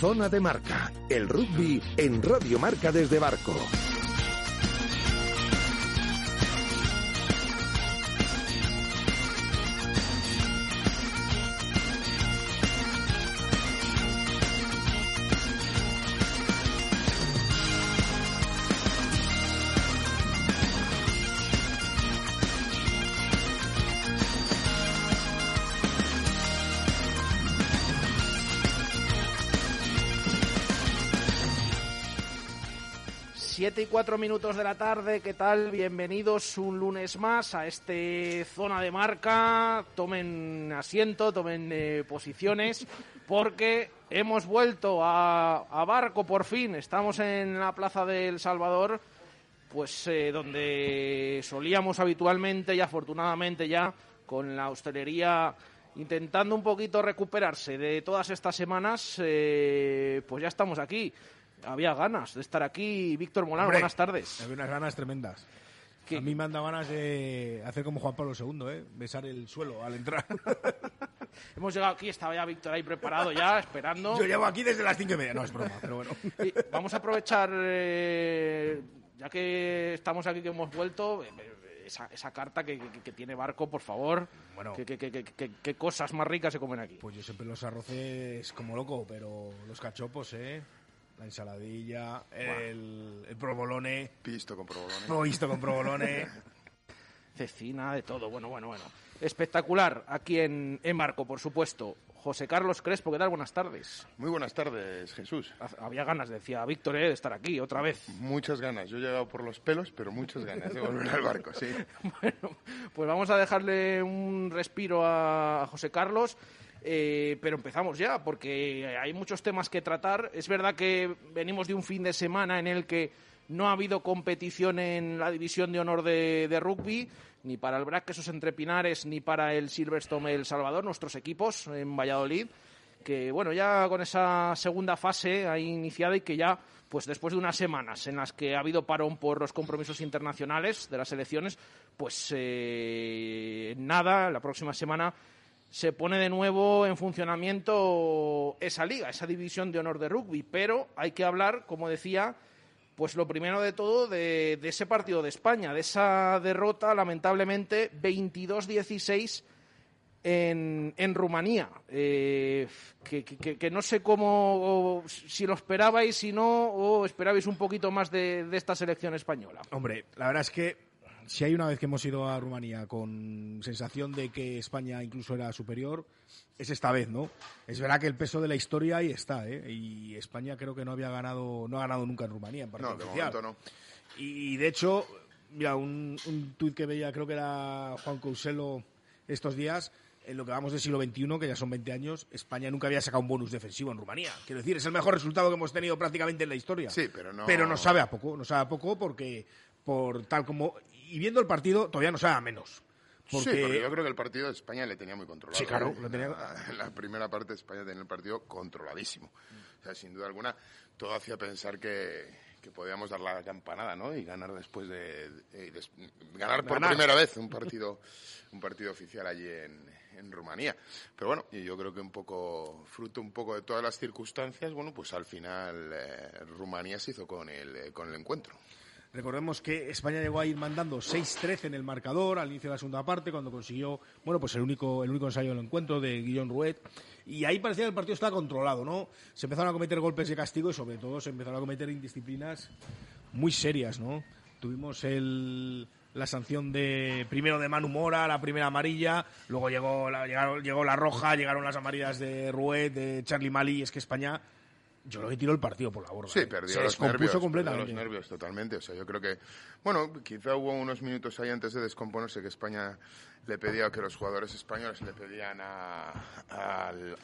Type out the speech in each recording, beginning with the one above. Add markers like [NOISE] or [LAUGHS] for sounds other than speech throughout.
Zona de Marca, el rugby en Radio Marca desde Barco. Siete y cuatro minutos de la tarde, ¿qué tal? Bienvenidos un lunes más a este zona de marca. Tomen asiento, tomen eh, posiciones, porque hemos vuelto a, a, Barco por fin. Estamos en la Plaza del Salvador, pues eh, donde solíamos habitualmente y afortunadamente ya con la hostelería intentando un poquito recuperarse de todas estas semanas, eh, pues ya estamos aquí había ganas de estar aquí. Víctor Molano, Hombre, buenas tardes. Había unas ganas tremendas. ¿Qué? A mí me han dado ganas de hacer como Juan Pablo II, ¿eh? besar el suelo al entrar. [LAUGHS] Hemos llegado aquí, estaba ya Víctor ahí preparado ya, esperando. Yo llevo aquí desde las cinco y media, no es broma, pero bueno. [LAUGHS] Y vamos a aprovechar, eh, ya que estamos aquí, que hemos vuelto, eh, esa, esa carta que, que, que, tiene Barco, por favor. Bueno. ¿Qué, cosas más ricas se comen aquí? Pues yo siempre los arroces como loco, pero los cachopos, ¿eh? La ensaladilla, el, el, provolone. Pisto con provolone. No, pisto con provolone. [LAUGHS] Cecina, de todo. Bueno, bueno, bueno. Espectacular aquí en, en Marco, por supuesto. José Carlos Crespo, ¿qué tal? Buenas tardes. Muy buenas tardes, Jesús. Había ganas, decía Víctor, ¿eh? de estar aquí otra vez. Muchas ganas. Yo he llegado por los pelos, pero muchas ganas de volver al barco, sí. [LAUGHS] bueno, pues vamos a dejarle un respiro a José Carlos. Eh, pero empezamos ya, porque hay muchos temas que tratar. Es verdad que venimos de un fin de semana en el que no ha habido competición en la división de honor de, rugby, ni para el BRAC esos entre Pinares, ni para el Silverstone El Salvador, nuestros equipos en Valladolid, que bueno, ya con esa segunda fase ahí iniciada y que ya, pues después de unas semanas en las que ha habido parón por los compromisos internacionales de las elecciones, pues eh, nada, la próxima semana se pone de nuevo en funcionamiento esa liga, esa división de honor de rugby. Pero hay que hablar, como decía, pues lo primero de todo de, ese partido de España, de esa derrota, lamentablemente, 22-16 en, en, Rumanía. Eh, que, que, que, no sé cómo, si lo esperabais, si no, o esperabais un poquito más de, de esta selección española. Hombre, la verdad es que si hay una vez que hemos ido a Rumanía con sensación de que España incluso era superior, es esta vez, ¿no? Es verdad que el peso de la historia ahí está, ¿eh? Y España creo que no había ganado, no ha ganado nunca en Rumanía en partido no, de oficial. momento no. Y de hecho, mira, un, un tuit que veía, creo que era Juan Couselo estos días, en lo que vamos del siglo XXI, que ya son 20 años, España nunca había sacado un bonus defensivo en Rumanía. Quiero decir, es el mejor resultado que hemos tenido prácticamente en la historia. Sí, pero no. Pero nos sabe a poco, nos sabe a poco porque por tal como y viendo el partido todavía nos sabe a menos. Porque... Sí, porque yo creo que el partido de España le tenía muy controlado. Sí, claro, lo tenía... En la primera parte de España tenía el partido controladísimo. O sea, sin duda alguna, todo hacía pensar que, que podíamos dar la campanada, ¿no? Y ganar después de... de, de ganar por Ganar. primera vez un partido, un partido oficial allí en, en Rumanía. Pero bueno, y yo creo que un poco, fruto un poco de todas las circunstancias, bueno, pues al final eh, Rumanía se hizo con el, eh, con el encuentro. Recordemos que España llegó a ir mandando 6-13 en el marcador al inicio de la segunda parte, cuando consiguió, bueno, pues el único, el único ensayo del encuentro de Guillaume Rouet. Y ahí parecía que el partido estaba controlado, ¿no? Se empezaron a cometer golpes de castigo y sobre todo se empezaron a cometer indisciplinas muy serias, ¿no? Tuvimos el, la sanción de primero de Manu Mora, la primera amarilla, luego llegó la, llegaron- llegó la roja, llegaron las amarillas de Rouet, de Charlie Mali, es que España yo creo que tiró el partido por la borda. Sí, ¿eh? perdió Se los descompuso nervios. perdió completamente. los nervios totalmente. O sea, yo creo que, bueno, quizá hubo unos minutos ahí antes de descomponerse que España le pedía, que los jugadores españoles le pedían a-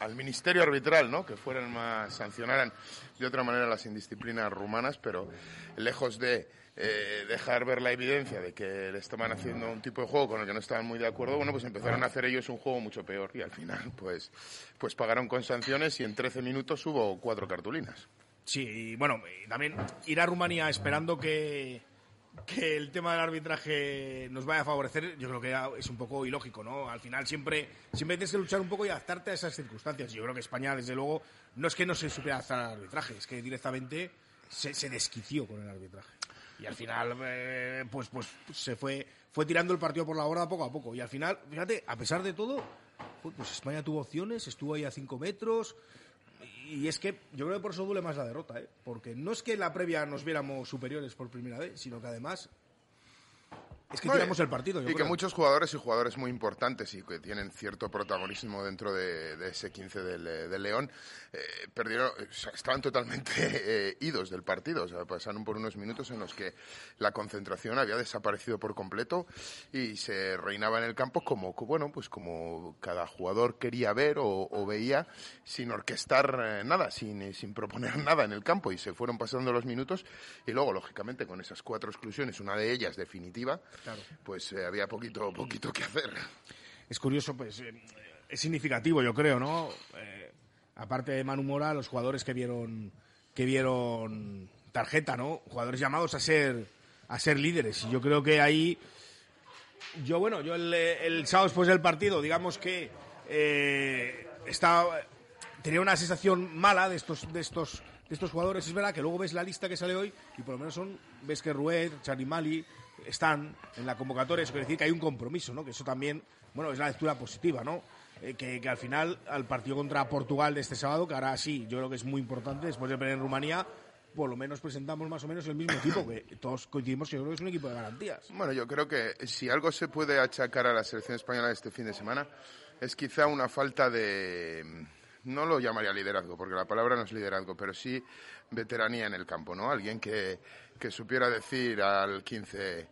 al, ministerio arbitral, ¿no? Que fueran más, sancionaran de otra manera las indisciplinas rumanas, pero lejos de eh, dejar ver la evidencia de que le estaban haciendo un tipo de juego con el que no estaban muy de acuerdo, bueno, pues empezaron a hacer ellos un juego mucho peor y al final, pues, pues pagaron con sanciones y en 13 minutos hubo cuatro cartulinas. Sí, y bueno, también ir a Rumanía esperando que, que el tema del arbitraje nos vaya a favorecer, yo creo que es un poco ilógico, ¿no? Al final siempre, siempre tienes que luchar un poco y adaptarte a esas circunstancias. Yo creo que España, desde luego, no es que no se supiera adaptar al arbitraje, es que directamente se, se desquició con el arbitraje. Y al final, eh, pues, pues se fue, fue tirando el partido por la borda poco a poco. Y al final, fíjate, a pesar de todo, pues España tuvo opciones, estuvo ahí a cinco metros. Y es que yo creo que por eso duele más la derrota, ¿eh? porque no es que en la previa nos viéramos superiores por primera vez, sino que además es que No, tiramos el partido. yo Y que muchos jugadores y jugadores muy importantes y que tienen cierto protagonismo dentro de, de ese 15 del, del León eh, perdieron, o sea, estaban totalmente eh, idos del partido. O sea, pasaron por unos minutos en los que la concentración había desaparecido por completo y se reinaba en el campo como, co- bueno, pues como cada jugador quería ver o, o veía sin orquestar eh, nada, sin, sin proponer [LAUGHS] nada en el campo. Y se fueron pasando los minutos y luego, lógicamente, con esas cuatro exclusiones, una de ellas definitiva, pues eh, había poquito, poquito que hacer. Es curioso, pues eh, es significativo, yo creo, ¿no? Eh, aparte de Manu Mora, los jugadores que vieron que vieron tarjeta, ¿no? Jugadores llamados a ser a ser líderes. Y yo creo que ahí yo bueno, yo el, el sábado después del partido, digamos que eh, estaba tenía una sensación mala de estos de estos de estos jugadores. Es verdad que luego ves la lista que sale hoy y por lo menos son ves que Rued, Charly Mali están en la convocatoria. Eso quiere decir que hay un compromiso, ¿no? Que eso también, bueno, es la lectura positiva, ¿no? Eh, que, que al final, al partido contra Portugal de este sábado, que ahora sí, yo creo que es muy importante, después de perder en Rumanía, por lo menos presentamos más o menos el mismo equipo, que [COUGHS] todos coincidimos que yo creo que es un equipo de garantías. Bueno, yo creo que si algo se puede achacar a la selección española este fin de semana es quizá una falta de no lo llamaría liderazgo, porque la palabra no es liderazgo, pero sí veteranía en el campo, ¿no? Alguien que, que supiera decir al 15,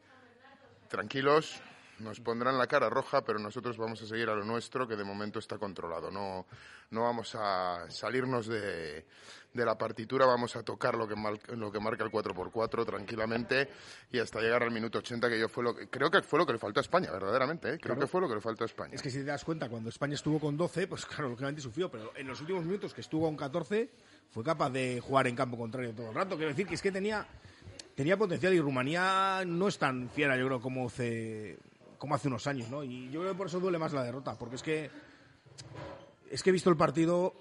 tranquilos, nos pondrán la cara roja, pero nosotros vamos a seguir a lo nuestro, que de momento está controlado. No, no vamos a salirnos de, de la partitura, vamos a tocar lo que, lo que marca el 4x4 tranquilamente y hasta llegar al minuto 80, que yo fue lo que, creo que fue lo que le faltó a España, verdaderamente. ¿eh? Creo Claro. que fue lo que le faltó a España. Es que si te das cuenta, cuando España estuvo con 12, pues [LAUGHS] claro, lógicamente sufrió, pero en los últimos minutos que estuvo con 14, fue capaz de jugar en campo contrario todo el rato. Quiero decir que es que tenía, tenía potencial y Rumanía no es tan fiera, yo creo, como hace, como hace unos años, ¿no? Y yo creo que por eso duele más la derrota, porque es que, es que he visto el partido,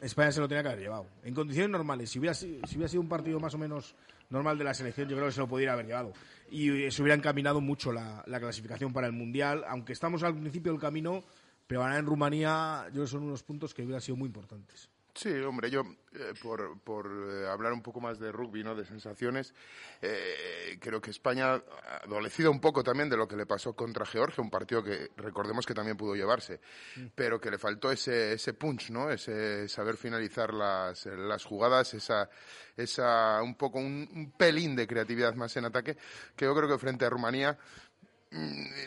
España se lo tenía que haber llevado. En condiciones normales, si hubiera, si hubiera sido un partido más o menos normal de la selección, yo creo que se lo podría haber llevado. Y eh, se hubiera encaminado mucho la, la clasificación para el Mundial, aunque estamos al principio del camino, pero ganar en Rumanía, yo creo que son unos puntos que hubieran sido muy importantes. Sí, hombre, yo, eh, por, por eh, hablar un poco más de rugby, ¿no? de sensaciones, eh, creo que España ha adolecido un poco también de lo que le pasó contra Georgia, un partido que recordemos que también pudo llevarse, pero que le faltó ese, ese punch, ¿no? ese saber finalizar las, las jugadas, esa, esa un poco, un, un pelín de creatividad más en ataque, que yo creo que frente a Rumanía Mm,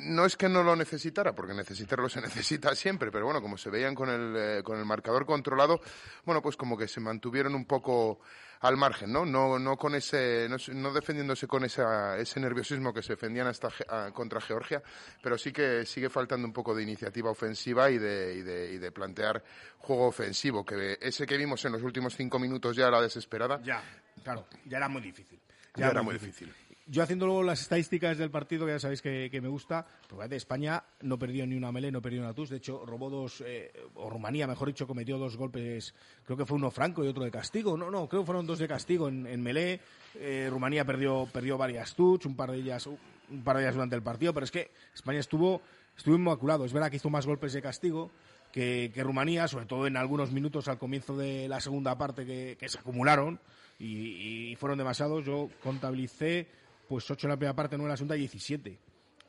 no es que no lo necesitara, porque necesitarlo se [LAUGHS] necesita siempre, pero bueno, como se veían con el, eh, con el marcador controlado, bueno, pues como que se mantuvieron un poco al margen, ¿no? No, no con ese, no, no defendiéndose con esa, ese nerviosismo que se defendían hasta Ge- ah, contra Georgia, pero sí que sigue faltando un poco de iniciativa ofensiva y de, y de, y de plantear juego ofensivo, que ese que vimos en los últimos cinco minutos ya a la desesperada, Ya, claro, ya era muy difícil. ya era muy difícil. Yo haciendo luego las estadísticas del partido, que ya sabéis que, me gusta, pues España no perdió ni una mele, no perdió una tus. De hecho, robó dos, eh, o Rumanía, mejor dicho, cometió dos golpes, creo que fue uno franco y otro de castigo. No, no, creo que fueron dos de castigo en, en melé. Eh, Rumanía perdió, perdió varias tuts, un par de ellas, un par de ellas durante el partido, pero es que España estuvo, estuvo inmaculado. Es verdad que hizo más golpes de castigo. Que, que Rumanía, sobre todo en algunos minutos al comienzo de la segunda parte que, se acumularon y fueron demasiados. Yo contabilicé pues 8 en la primera parte, 9 en la segunda y 17.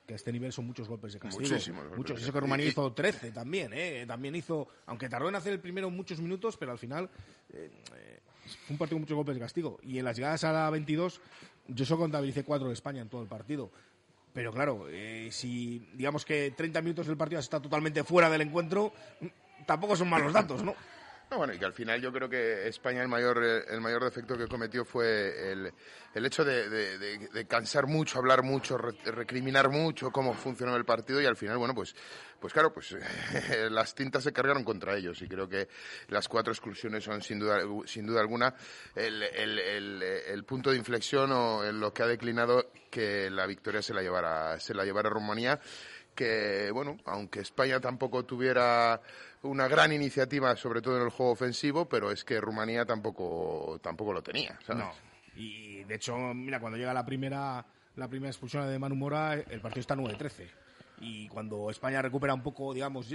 Que a este nivel son muchos golpes de castigo. Muchísimos Muchos. Eso que. Rumanía Y- hizo 13 también, ¿eh? También hizo, aunque tardó en hacer el primero muchos minutos, pero al final eh, eh, fue un partido con muchos golpes de castigo. Y en las llegadas a la 22, yo solo contabilicé 4 de España en todo el partido. Pero claro, eh, si digamos que 30 minutos del partido está totalmente fuera del encuentro, mm, tampoco son malos datos, ¿no? No, bueno, y que al final yo creo que España el mayor, el mayor defecto que cometió fue el, el hecho de, de- de- de cansar mucho, hablar mucho, re- recriminar mucho cómo funcionó el partido y al final, bueno, pues, pues claro, pues [LAUGHS] las tintas se cargaron contra ellos y creo que las cuatro exclusiones son sin duda, sin duda alguna el, el- el- punto de inflexión o en lo que ha declinado que la victoria se la llevara, se la llevara Rumanía que, bueno, aunque España tampoco tuviera una gran iniciativa, sobre todo en el juego ofensivo, pero es que Rumanía tampoco, tampoco lo tenía. No. Y de hecho, mira, cuando llega la primera, la primera expulsión de Manu Mora, el partido está 9-13. Y cuando España recupera un poco, digamos,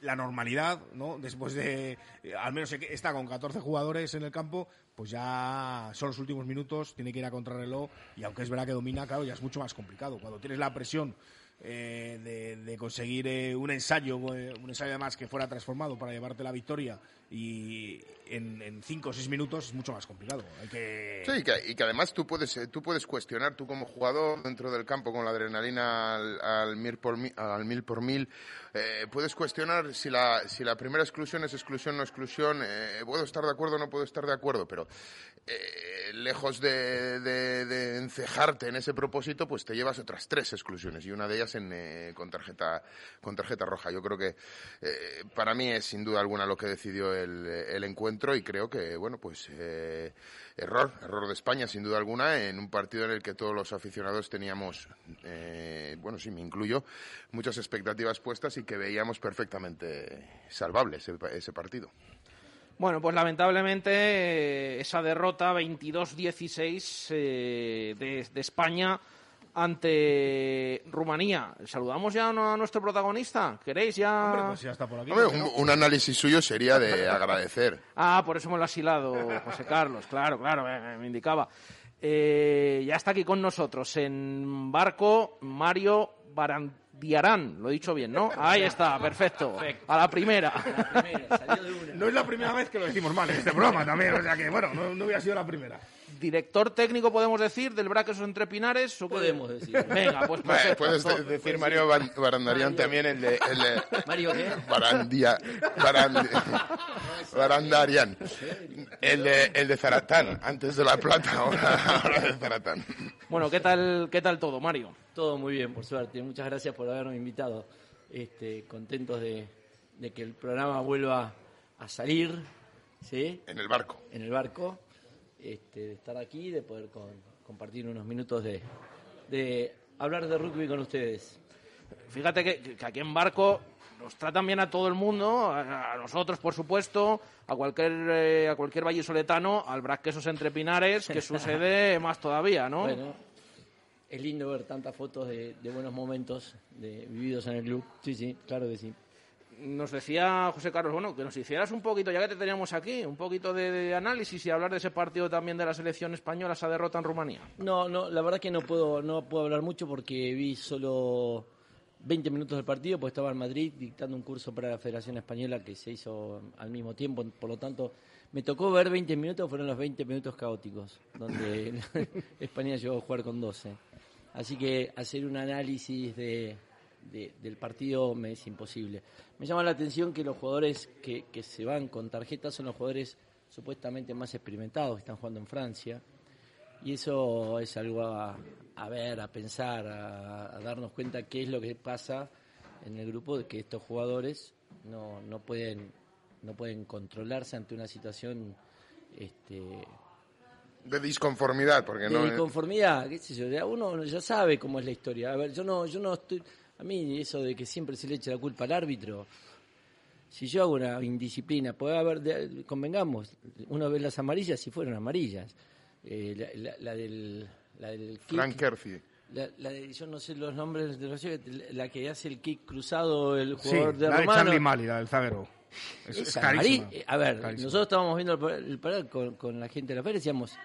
la normalidad, ¿no? Después de, al menos está con 14 jugadores en el campo, pues ya son los últimos minutos, tiene que ir a contrarreloj y aunque es verdad que domina, claro, ya es mucho más complicado. Cuando tienes la presión eh, de, conseguir eh, un ensayo, eh, un ensayo además que fuera transformado para llevarte la victoria y en, en cinco o seis minutos es mucho más complicado. Hay que... Sí, y que, y que además tú puedes, eh, tú puedes cuestionar, tú como jugador dentro del campo con la adrenalina al, al mil por mil, al mil, por mil eh, puedes cuestionar si la, si la primera exclusión es exclusión o no exclusión. eh, puedo estar de acuerdo o no puedo estar de acuerdo, pero eh, lejos de, de- encejarte en ese propósito, pues te llevas otras tres exclusiones y una de ellas en, eh, con, tarjeta, con tarjeta roja. Yo creo que para mí es sin duda alguna lo que decidió el, encuentro y creo que, bueno, pues eh, error, error de España sin duda alguna en un partido en el que todos los aficionados teníamos, eh, bueno, sí, me incluyo, muchas expectativas puestas y que veíamos perfectamente salvable ese, ese partido. Bueno, pues lamentablemente eh, esa derrota 22-16 eh, de, de España ante Rumanía. Saludamos ya a nuestro protagonista. ¿Queréis ya? Hombre, pues ya está por aquí. Hombre, ¿por qué un, análisis suyo sería de [LAUGHS] agradecer. Ah, por eso me lo ha asilado José Carlos. Claro, claro, me, me indicaba. Eh, ya está aquí con nosotros en barco Mario Barandiarán. Lo he dicho bien, ¿no? Ahí está, perfecto. A la primera. No es la primera vez que lo decimos mal en este programa también, o sea que, bueno, no, no hubiera sido la primera. Director técnico, podemos decir, del Braquesos entre Pinares. ¿o? Podemos decir. Venga, pues puedes de- decir Mario Ban- Barandarian también el de, el de Mario, ¿qué? Barandia, Barandi- Barandarian el de, el de Zaratán antes de la plata ahora, ahora de Zaratán Bueno, ¿qué tal, ¿qué tal todo, Mario? Todo muy bien, por suerte. Muchas gracias por habernos invitado. Este, contentos de, de que el programa vuelva a salir, ¿sí? en el barco En el barco, este, de estar aquí, de poder con- compartir unos minutos de, de hablar de rugby con ustedes. Fíjate que, que aquí en barco nos tratan bien a todo el mundo, a, a nosotros, por supuesto, a cualquier eh, a cualquier vallisoletano, al Braquesos entre Pinares, que sucede [LAUGHS] más todavía, ¿no? Bueno, es lindo ver tantas fotos de, de buenos momentos de, vividos en el club. Sí, sí, claro que sí. Nos decía José Carlos, bueno, que nos hicieras un poquito, ya que te teníamos aquí, un poquito de, análisis y hablar de ese partido también de la selección española, esa derrota en Rumanía. No, no, la verdad que no puedo, no puedo hablar mucho porque vi solo 20 minutos del partido, porque estaba en Madrid dictando un curso para la Federación Española que se hizo al mismo tiempo, por lo tanto me tocó ver 20 minutos, fueron los 20 minutos caóticos, donde [LAUGHS] España llegó a jugar con 12. Así que hacer un análisis de, de- del partido me es imposible. Me llama la atención que los jugadores que, que se van con tarjetas son los jugadores supuestamente más experimentados que están jugando en Francia. Y eso es algo a, a ver, a pensar, a, a darnos cuenta qué es lo que pasa en el grupo de que estos jugadores no, no pueden no pueden controlarse ante una situación este, De disconformidad, porque de no... eh, disconformidad, qué sé yo, uno ya sabe cómo es la historia. A ver, yo no, yo no estoy, a mí eso de que siempre se le echa la culpa al árbitro, si yo hago una indisciplina, puede haber, de- convengamos, uno ve las amarillas si fueron amarillas, Eh, la, la- la del, la del kick, Frank Kerfi. la, la de, yo no sé los nombres de los la que hace el kick cruzado el Sí, jugador de la de Romano. Charlie Mali, la del zaguero. Es, es carísima. amari- A ver, Carísima. nosotros estábamos viendo el, el parado con, con la gente de la feria y decíamos,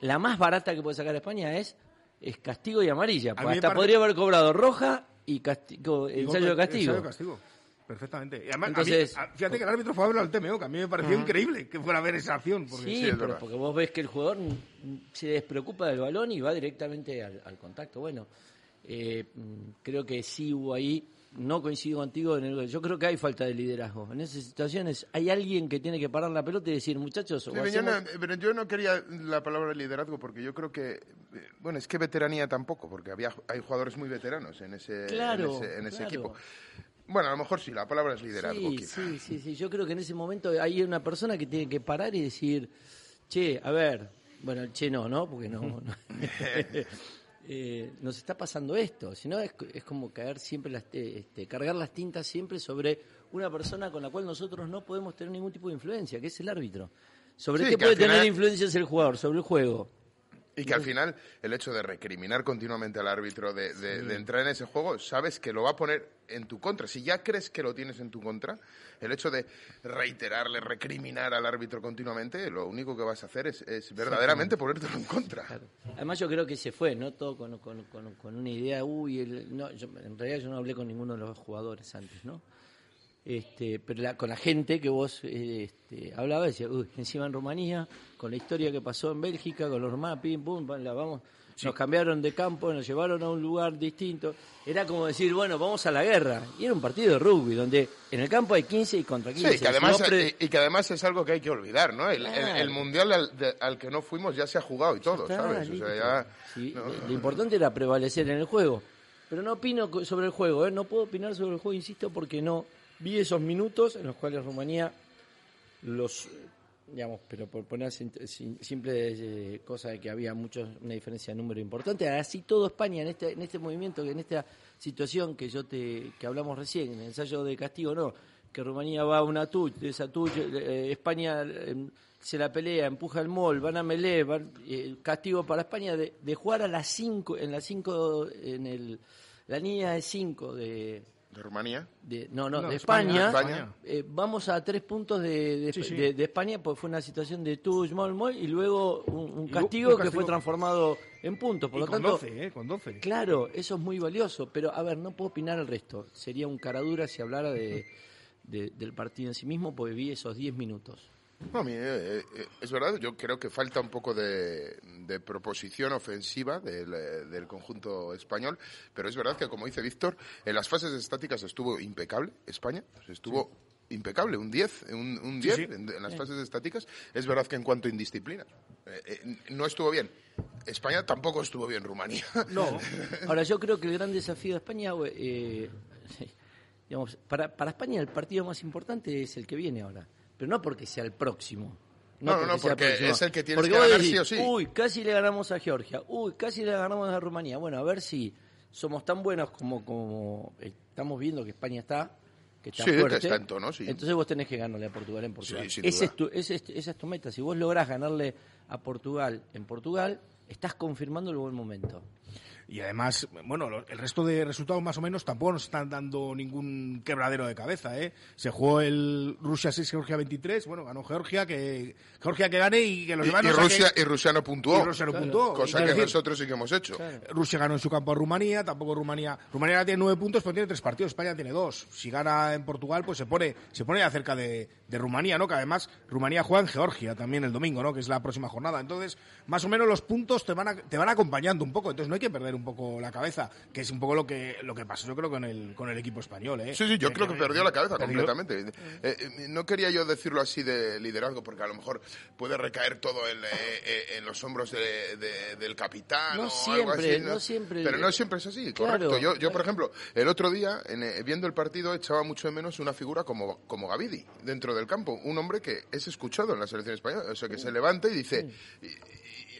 la más barata que puede sacar España es, es castigo y amarilla. Pues hasta parece- podría haber cobrado roja y castigo, ensayo de castigo. ensayo de castigo. Perfectamente. Y además, a mí- Entonces- a- fíjate que el árbitro fue a verlo al TMO, que a mí me pareció increíble que fuera a ver esa acción. Porque Sí, Sí, es pero porque vos ves que el jugador se despreocupa del balón y va directamente al, al contacto. Bueno, eh, mm, creo que sí hubo ahí, no coincido contigo, en el, yo creo que hay falta de liderazgo. En esas situaciones hay alguien que tiene que parar la pelota y decir, muchachos, o Sí, pero, yo hacemos- no, pero yo no quería la palabra liderazgo porque yo creo que, eh, bueno, es que veteranía tampoco, porque había hay jugadores muy veteranos en ese, Claro, en ese, en ese claro. equipo. Bueno, a lo mejor sí, la palabra es liderazgo. Sí, quizá. sí, sí, sí. Yo creo que en ese momento hay una persona que tiene que parar y decir, che, a ver, bueno, el che no, ¿no? Porque no. no. [LAUGHS] [LAUGHS] Eh, nos está pasando esto. Si no, es, es como caer siempre, las, eh, este, cargar las tintas siempre sobre una persona con la cual nosotros no podemos tener ningún tipo de influencia, que es el árbitro. ¿Sobre Sí, qué que puede al final- tener influencia el jugador? Sobre el juego. Y que al final el hecho de recriminar continuamente al árbitro, de, de- de entrar en ese juego, sabes que lo va a poner en tu contra. Si ya crees que lo tienes en tu contra, el hecho de reiterarle, recriminar al árbitro continuamente, lo único que vas a hacer es, es verdaderamente ponértelo en contra. Claro. Además yo creo que se fue, ¿no? Todo con, con, con- con una idea, uy, el- no, yo- en realidad yo no hablé con ninguno de los jugadores antes, ¿no? Este, pero la- con la gente que vos este, hablabas, decía, uy, encima en Rumanía, con la historia que pasó en Bélgica, con los pim, pum, la vamos, nos cambiaron de campo, nos llevaron a un lugar distinto. Era como decir, bueno, vamos a la guerra. Y era un partido de rugby, donde en el campo hay 15 y contra 15. Sí, que además, Si no pre- y, y que además es algo que hay que olvidar, ¿no? El, el- Claro. el mundial al, de- al que no fuimos ya se ha jugado y todo, Está, ¿sabes? O sea, ya... Sí, no, lo- no. Importante era prevalecer en el juego. Pero no opino sobre el juego, ¿eh? no puedo opinar sobre el juego, insisto, porque no vi esos minutos en los cuales Rumanía los, digamos, pero por poner sim- sim- simple eh, cosa de que había muchos, una diferencia de número importante, así todo España en este, en este movimiento, en esta situación que yo te, que hablamos recién, en el ensayo de castigo, no, que Rumanía va a una touch, de esa touch, eh, España eh, se la pelea, empuja el mol, van a melee, van, eh, castigo para España de, de jugar a las 5, en las 5, en el, la línea de 5 de, ¿De Rumanía? de- no, no, No, de España, España, España. eh, vamos a tres puntos de, de, Sí, sí. de- de España, pues fue una situación de touch, mol, mol, y luego un, castigo, un que fue transformado en puntos. Por Y lo con tanto, 12, ¿eh? Con 12. Claro, eso es muy valioso, pero a ver, no puedo opinar al resto. Sería un caradura si hablara de, de- del partido en sí mismo, porque vi esos 10 minutos. No, a mí, eh, eh, es verdad, yo creo que falta un poco de, de proposición ofensiva del, eh, del conjunto español, pero es verdad que, como dice Víctor, en las fases estáticas estuvo impecable España, estuvo impecable, un 10, un, un 10 sí. En, en las fases estáticas. Es verdad que en cuanto a indisciplina, eh, eh, no estuvo bien. España tampoco estuvo bien, Rumanía. No, [LAUGHS] Ahora, yo creo que el gran desafío de España, eh, digamos, para, para España el partido más importante es el que viene ahora, pero no porque sea el próximo. No, no, no, sea el porque próximo. es el que Porque que ganar decís, sí o sí. Uy, casi le ganamos a Georgia, uy, casi le ganamos a Rumanía. Bueno, a ver si somos tan buenos como, como estamos viendo que España está, que está Sí, fuerte. está en tono, sí. Entonces vos tenés que ganarle a Portugal en Portugal. Sí, Ese es tu- ese es- esa es tu meta. Si vos lográs ganarle a Portugal en Portugal, estás confirmando el buen momento. Y además, bueno, el resto de resultados más o menos tampoco nos están dando ningún quebradero de cabeza, ¿eh? Se jugó el Rusia 6, Georgia 23, bueno, ganó Georgia, que Georgia que gane y que los Y, demás y saquen- Rusia, y Rusia no puntuó, y Rusia no Claro. puntuó. cosa que decir, nosotros sí que hemos hecho. Rusia ganó en su campo a Rumanía, tampoco Rumanía. Rumanía tiene nueve puntos, pero tiene tres partidos. España tiene dos. Si gana en Portugal, pues se pone, se pone ya cerca de, de Rumanía, ¿no? Que además Rumanía juega en Georgia también el domingo, ¿no? Que es la próxima jornada. Entonces, más o menos los puntos te van, a- te van acompañando un poco. Entonces, no hay que perder un poco la cabeza, que es un poco lo que lo que pasó yo creo con el con el equipo español, ¿eh? Sí, sí, yo creo que perdió la cabeza perdió- completamente. Eh, eh, no quería yo decirlo así de liderazgo, porque a lo mejor puede recaer todo en, eh, eh, en los hombros de- de- del capitán No o algo siempre, así. no siempre. Pero no siempre es así, Claro. correcto. Yo, yo, por ejemplo, el otro día, en, eh, viendo el partido, echaba mucho de menos una figura como, como Gavidi dentro del campo. Un hombre que es escuchado en la selección española. O sea, que se levanta y dice, y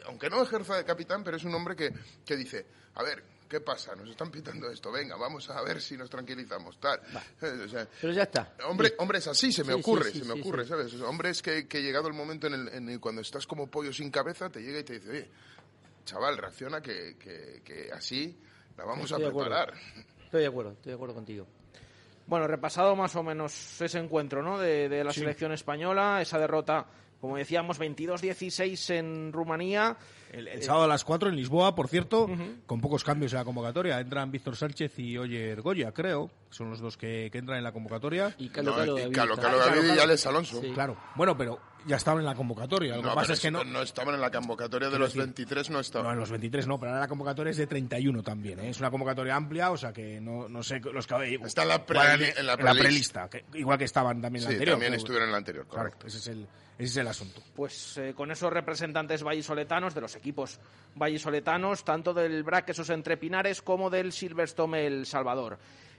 aunque no ejerza de capitán, pero es un hombre que, que dice, a ver, ¿qué pasa? Nos están pitando esto, venga, vamos a ver si nos tranquilizamos, tal. [LAUGHS] O sea, Pero ya está. Hombre, hombres así se me Sí, ocurre, sí, se me ocurre. ¿sabes? Hombres que, que llegado el momento en el, en el- cuando estás como pollo sin cabeza, te llega y te dice, oye, chaval, reacciona que, que, que así la vamos Estoy a preparar. Estoy de acuerdo, estoy de acuerdo contigo. Bueno, repasado más o menos ese encuentro ¿no? de, de la selección española, esa derrota, como decíamos, 22-16 en Rumanía. El, el sábado a las 4 en Lisboa, por cierto, con pocos cambios en la convocatoria. Entran Víctor Sánchez y Oyer Goya, creo. Son los dos que, que entran en la convocatoria. Y Calo No, Calo y David Calo David y. Alex Alonso. Sí. Claro. Bueno, pero ya estaban en la convocatoria. Lo que No, pasa pero es que no, no estaban en la convocatoria de los decir, 23, no No, estaban. en los 23 no, pero ahora la convocatoria es de 31 también. ¿eh? Es una convocatoria amplia, o sea que no, no sé los que Está en la pre- en la en la prelist. prelista, que- igual que estaban también en Sí, la anterior. también estuvieron en la anterior, Claro, correcto. ese es el, ese es el asunto. Pues eh, con esos representantes vallisoletanos, de los equipos vallisoletanos, tanto del BRAC esos entre Pinares como del Silverstone El Salvador.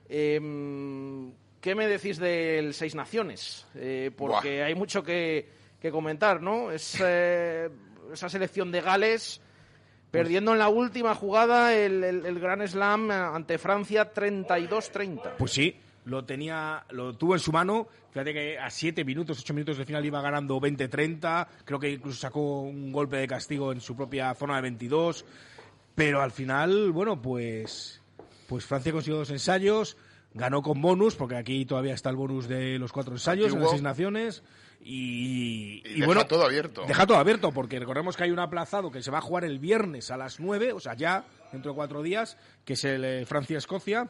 Em, ¿Qué me decís del Seis Naciones? Eh, porque hay mucho que, que comentar, ¿no? Es, [LAUGHS] eh, esa selección de Gales perdiendo en la última jugada el, el, el Grand Slam eh, ante Francia 32-30. Pues sí, lo tenía, lo tuvo en su mano. Fíjate que a 7 minutos, 8 minutos de final iba ganando 20-30. Creo que incluso sacó un golpe de castigo en su propia zona de 22. Pero al final, bueno, pues, pues Francia consiguió dos ensayos. Ganó con bonus, porque aquí todavía está el bonus de los cuatro ensayos en las seis naciones. Y, Y deja todo abierto. Deja todo abierto, porque recordemos que hay un aplazado que se va a jugar el viernes a las 9, o sea, ya, dentro de cuatro días, que es el eh, Francia-Escocia.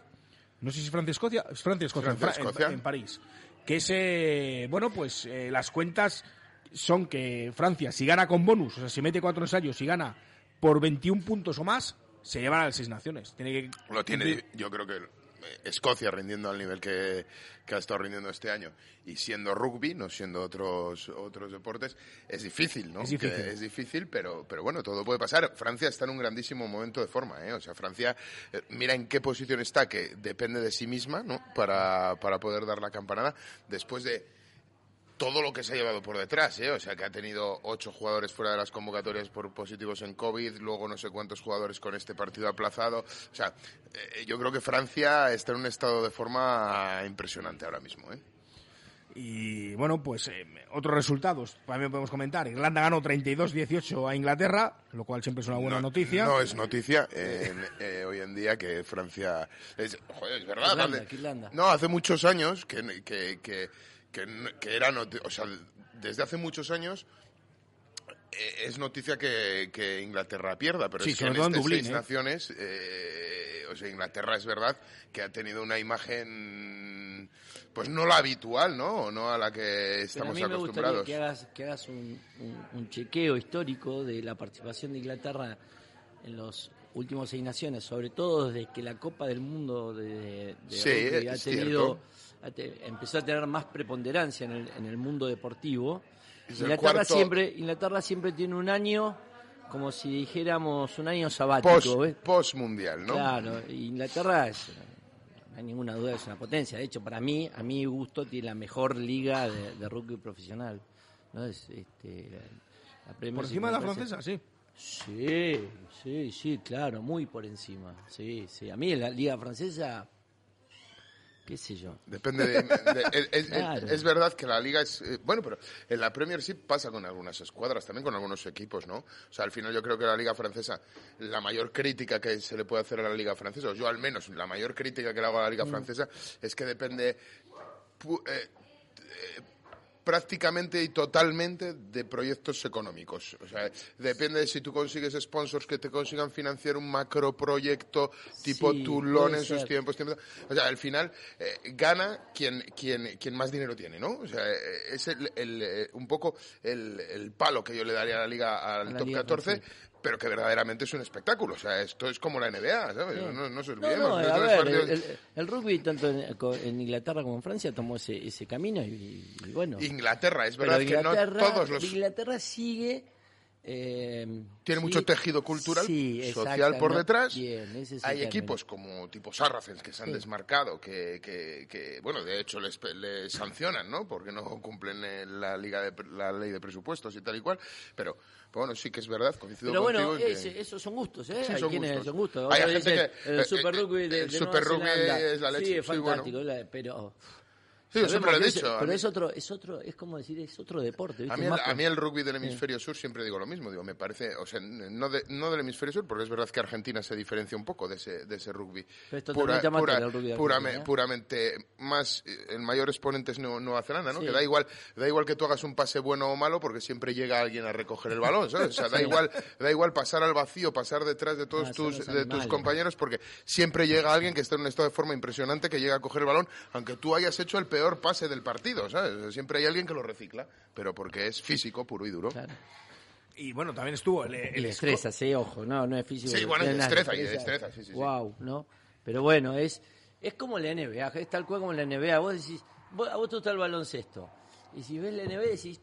No sé si es Francia-Escocia. Es Francia-Escocia, en París. Que es, eh, bueno, pues eh, las cuentas son que Francia, si gana con bonus, o sea, si mete cuatro ensayos y gana por 21 puntos o más, se llevan a las seis naciones. Tiene que Lo tiene, yo creo que Escocia rindiendo al nivel que, que ha estado rindiendo este año y siendo rugby, no siendo otros otros deportes, es difícil, ¿no? Es difícil. Que es difícil, pero, pero bueno, todo puede pasar. Francia está en un grandísimo momento de forma, ¿eh? O sea, Francia, eh, mira en qué posición está, que depende de sí misma, ¿no? Para, para poder dar la campanada después de todo lo que se ha llevado por detrás, ¿eh? O sea, que ha tenido ocho jugadores fuera de las convocatorias por positivos en COVID, luego no sé cuántos jugadores con este partido aplazado. O sea, eh, yo creo que Francia está en un estado de forma impresionante ahora mismo, ¿eh? Y bueno, pues eh, otros resultados también podemos comentar. Irlanda ganó 32-18 a Inglaterra, lo cual siempre es una buena no, noticia. No es noticia eh, en- eh, hoy en día que Francia... Es, joder, es verdad. Irlanda. No, hace muchos años que, que, que, que, n- que era... O sea, desde hace muchos años eh, es noticia que, que Inglaterra pierda, pero Sí, es que en estas Dublín, seis ¿eh? naciones, eh, o sea, Inglaterra es verdad que ha tenido una imagen, pues no la habitual, ¿no? O no a la que Pero a estamos mí me gustaría acostumbrados. que hagas, que hagas un, un- un chequeo histórico de la participación de Inglaterra en los últimos seis naciones, sobre todo desde que la Copa del Mundo de, de Sí, ha es tenido, te- empezó a tener más preponderancia en el, en el mundo deportivo. Es Inglaterra cuarto- siempre, Inglaterra siempre tiene un año, como si dijéramos un año sabático. Post, ¿ves? post mundial, ¿no? Claro, Inglaterra es, no hay ninguna duda, es una potencia. De hecho, para mí, a mi gusto, tiene la mejor liga de, de rugby profesional. ¿no? Es, este, la, la Por encima de la francesa, sí. Sí, sí, sí, claro, muy por encima. Sí, sí. A mí en la liga francesa, qué sé yo. Depende de... de- es, es- Claro. es verdad que la liga es... eh, bueno, pero en la Premiership pasa con algunas escuadras, también con algunos equipos, ¿no? O sea, al final yo creo que la liga francesa, la mayor crítica que se le puede hacer a la liga francesa, o yo al menos, la mayor crítica que le hago a la Mm. liga francesa, es que depende... pu- eh, eh, prácticamente y totalmente de proyectos económicos. O sea, depende de si tú consigues sponsors que te consigan financiar un macroproyecto tipo Sí, Toulon en sus tiempos, tiempos. O sea, al final eh, gana quien, quien, quien más dinero tiene, ¿no? O sea, eh, es el, el, eh, un poco el, el palo que yo le daría a la liga al la top liga 14. francesa. Pero que verdaderamente es un espectáculo. O sea, esto es como la NBA, ¿sabes? Sí. No, no se olvidemos. no, de a los ver, partidos- el, rugby tanto en, en Inglaterra como en Francia tomó ese, ese camino y, y bueno. Inglaterra, es verdad que no Inglaterra- todos los... Inglaterra sigue... eh, Tiene sí, mucho tejido cultural, sí, social por detrás. bien, es Hay equipos como tipo Saracens que se han Sí. desmarcado, que, que, que, bueno, de hecho les, les sancionan, ¿no? Porque no cumplen eh, la liga de, la ley de presupuestos y tal y cual. Pero, pero bueno, sí que es verdad, coincido Pero bueno, contigo en que- esos son gustos, ¿eh? Hay son quienes gustos. son gustos. Hay gente dicen, que- El eh, Super eh, Rugby de, el de Super Nueva Rugby Zelanda. es la leche, Sí, es bueno. fantástico, la- pero... Sí, yo siempre lo he dicho. es- pero es otro, es otro, es como decir, es otro deporte. ¿viste? A mí, el, Más a con- mí el rugby del hemisferio sur siempre digo lo mismo, digo, me parece, o sea, no, de- no del hemisferio sur, porque es verdad que Argentina se diferencia un poco de ese, de ese rugby. Pero es amateur el rugby ¿eh? puramente más, eh, el mayor exponente es Nu- Nueva Zelanda, ¿no? Sí. Que da igual, da igual que tú hagas un pase bueno o malo, porque siempre llega alguien a recoger el balón, ¿sabes? O sea, [LAUGHS] da igual, da igual pasar al vacío, pasar detrás de todos Ah, tus, de tus compañeros, porque siempre llega alguien que está en un estado de forma impresionante, que llega a coger el balón, aunque tú hayas hecho el peor pase del partido, ¿sabes? Siempre hay alguien que lo recicla, pero porque es físico, puro y duro. Y bueno, también estuvo el, el destreza, sí, ojo, no, no es físico. Sí, bueno, y es nada, destreza, y destreza, sí, sí, sí. Wow, ¿no? Pero bueno, es, es como la NBA, es tal cual como la NBA. Vos decís, vos- a vos te gusta el baloncesto. Y si ves la NBA decís,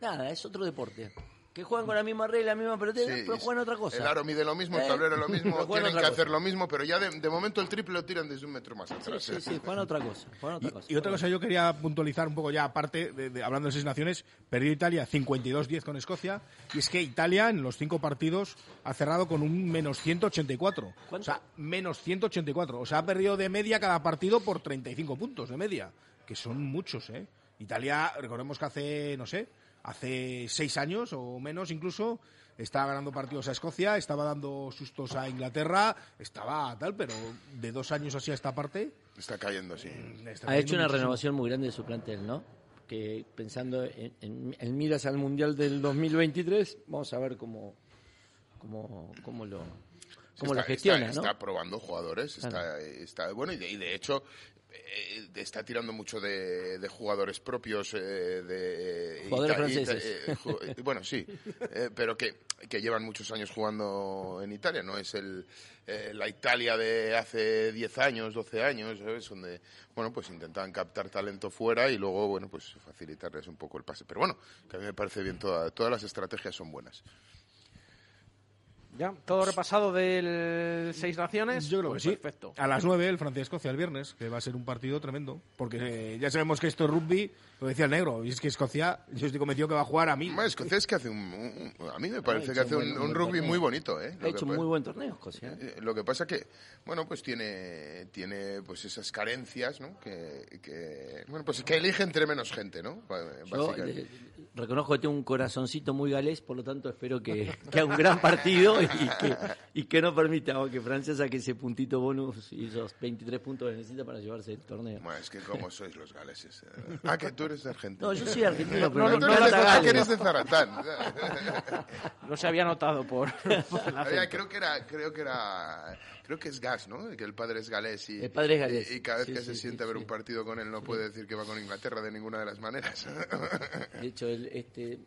nada, es otro deporte. Que juegan con la misma regla, la misma pelotera, Sí, pero juegan otra cosa. El aro mide lo mismo, el ¿Eh? tablero lo [LAUGHS] mismo, tienen que cosa. hacer lo mismo, pero ya de, de momento el triple lo tiran desde un metro más Sí, atrás. sí, sí, juegan otra cosa. Juegan otra cosa. Y otra cosa yo quería puntualizar un poco ya aparte, de, de- hablando de seis naciones, perdió Italia 52-10 con Escocia, y es que Italia en los cinco partidos ha cerrado con un menos 184. O sea, menos 184. O sea, ha perdido de media cada partido por 35 puntos de media, que son muchos, ¿eh? Italia, recordemos que hace, no sé, hace seis años o menos incluso, estaba ganando partidos a Escocia, estaba dando sustos a Inglaterra, estaba tal, pero de dos años así a esta parte... Está cayendo, sí. Ha hecho una renovación muy grande de su plantel, ¿no? Que pensando en, en, en miras al Mundial del 2023, vamos a ver cómo, cómo, cómo lo, cómo lo está, gestiona, está, ¿no? está probando jugadores, está, Claro. está bueno y de, y de hecho eh, está tirando mucho de, de jugadores propios eh, de Jugadores Ita- franceses. Ita- eh, ju- [LAUGHS] bueno sí eh, pero que, que llevan muchos años jugando en Italia no es el la Italia de hace 10 años 12 años ¿sabes? donde bueno pues intentaban captar talento fuera y luego bueno pues facilitarles un poco el pase pero bueno que a mí me parece bien toda- todas las estrategias son buenas Ya, todo repasado del Seis Naciones. Yo creo Pues que sí. Perfecto. A las 9 el Francia-Escocia el viernes, que va a ser un partido tremendo. Porque eh, ya sabemos que esto es rugby, lo decía el negro, y es que Escocia, yo estoy convencido que va a jugar a mí. Más Escocia es que hace un, un- un- a mí me parece hecho que hace un un, buen- un un rugby torneo. muy bonito, ¿eh? Ha que hecho pa- muy buen torneo, Escocia. ¿eh? eh, Lo que pasa que, bueno, pues tiene, tiene pues esas carencias, ¿no? Que, que, bueno, pues que elige entre menos gente, ¿no? Ba- Yo básicamente. eh, reconozco que tengo un corazoncito muy galés, por lo tanto espero que, [LAUGHS] que haga un gran partido y que, y que no permita que Francia saque ese puntito bonus y esos 23 puntos que necesita para llevarse el torneo. Bueno, es que como sois los galeses. eh. [LAUGHS] Ah, que tú eres. No, yo soy argentino, pero No, no, no de- la que eres de Zaratán. No se había notado por, [LAUGHS] por acento. creo que era, creo que era, creo que es Gas, ¿no? Que el padre es galés y, El padre es galés. y, y cada vez Sí, que sí, se sí, siente a ver sí. un partido con él no puede decir que va con Inglaterra de ninguna de las maneras. De hecho, el- este,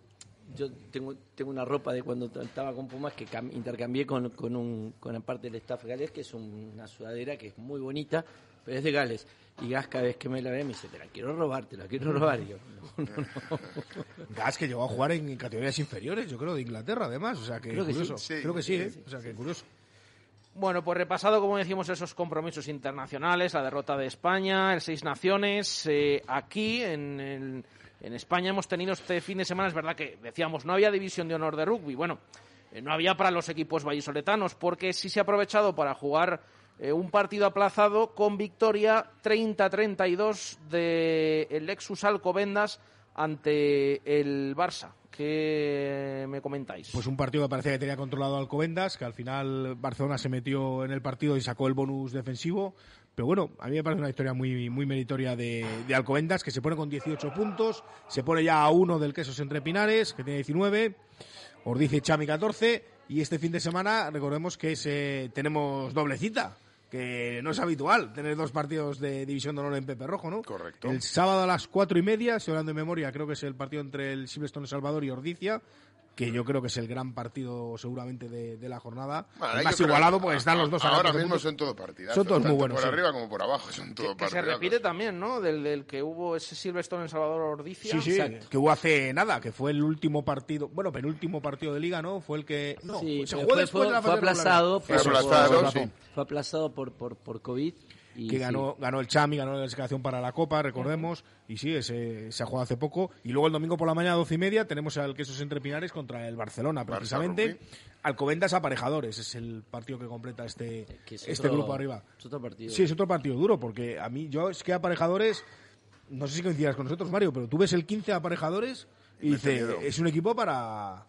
yo tengo, tengo una ropa de cuando estaba con Pumas que cam- intercambié con, con, un, con la parte del staff galés, que es un- una sudadera que es muy bonita, pero es de Gales. Y Gas cada vez que me la ve me dice, te la quiero robar, te la quiero robar. Y yo, no, no, no. Gas que llegó a jugar en categorías inferiores, yo creo, de Inglaterra además. O sea que, Creo que curioso. sí. Sí, creo que sí, sí, ¿eh? sí, O sea que curioso. Bueno, pues repasado, como decimos, esos compromisos internacionales, la derrota de España, el Seis Naciones. eh, aquí, en, el- en España, hemos tenido este fin de semana, es verdad que decíamos, no había división de honor de rugby. Bueno, eh, no había para los equipos vallisoletanos, porque sí se ha aprovechado para jugar eh, un partido aplazado con victoria 30-32 del Lexus Alcobendas ante el Barça. ¿Qué me comentáis? Pues un partido que parecía que tenía controlado Alcobendas, que al final Barcelona se metió en el partido y sacó el bonus defensivo. Pero bueno, a mí me parece una historia muy, muy meritoria de, de Alcobendas, que se pone con 18 puntos, se pone ya a uno del Quesos Entre Pinares, que tiene 19, Ordice y Chami 14, y este fin de semana recordemos que es, eh, tenemos doble cita, que no es habitual tener dos partidos de División de Honor en Pepe Rojo, ¿no? Correcto. El sábado a las cuatro y media, estoy hablando de memoria, creo que es el partido entre el Silverstone El Salvador y Ordicia, que yo creo que es el gran partido seguramente de, de la jornada. Bueno, El más igualado que porque están los dos a Ahora 14 mismo son todo partidas. Son todos muy buenos, Por sí. arriba como por abajo son todo Que se repite también, ¿no? Del, del que hubo ese Silverstone en Salvador Ordicia. Sí, sí, que hubo hace nada, que fue el último partido, bueno, penúltimo partido de liga, ¿no? Fue el que... No, Sí, se jugó fue- después fue, de la fue aplazado, Fue aplazado, por- sí. fue aplazado por, por, por COVID. Y que sí. ganó, ganó el Chami, ganó la clasificación para la Copa, recordemos, y sí, ese, se ha jugado hace poco. Y luego el domingo por la mañana, doce y media, tenemos al Quesos Entre Pinares contra el Barcelona, precisamente. Alcobendas Aparejadores, es el partido que completa este, que es este otro- grupo arriba. es otro partido. Sí, es otro partido duro, porque a mí, yo es que Aparejadores, no sé si coincidas con nosotros, Mario, pero tú ves el 15 Aparejadores y dices, es un equipo para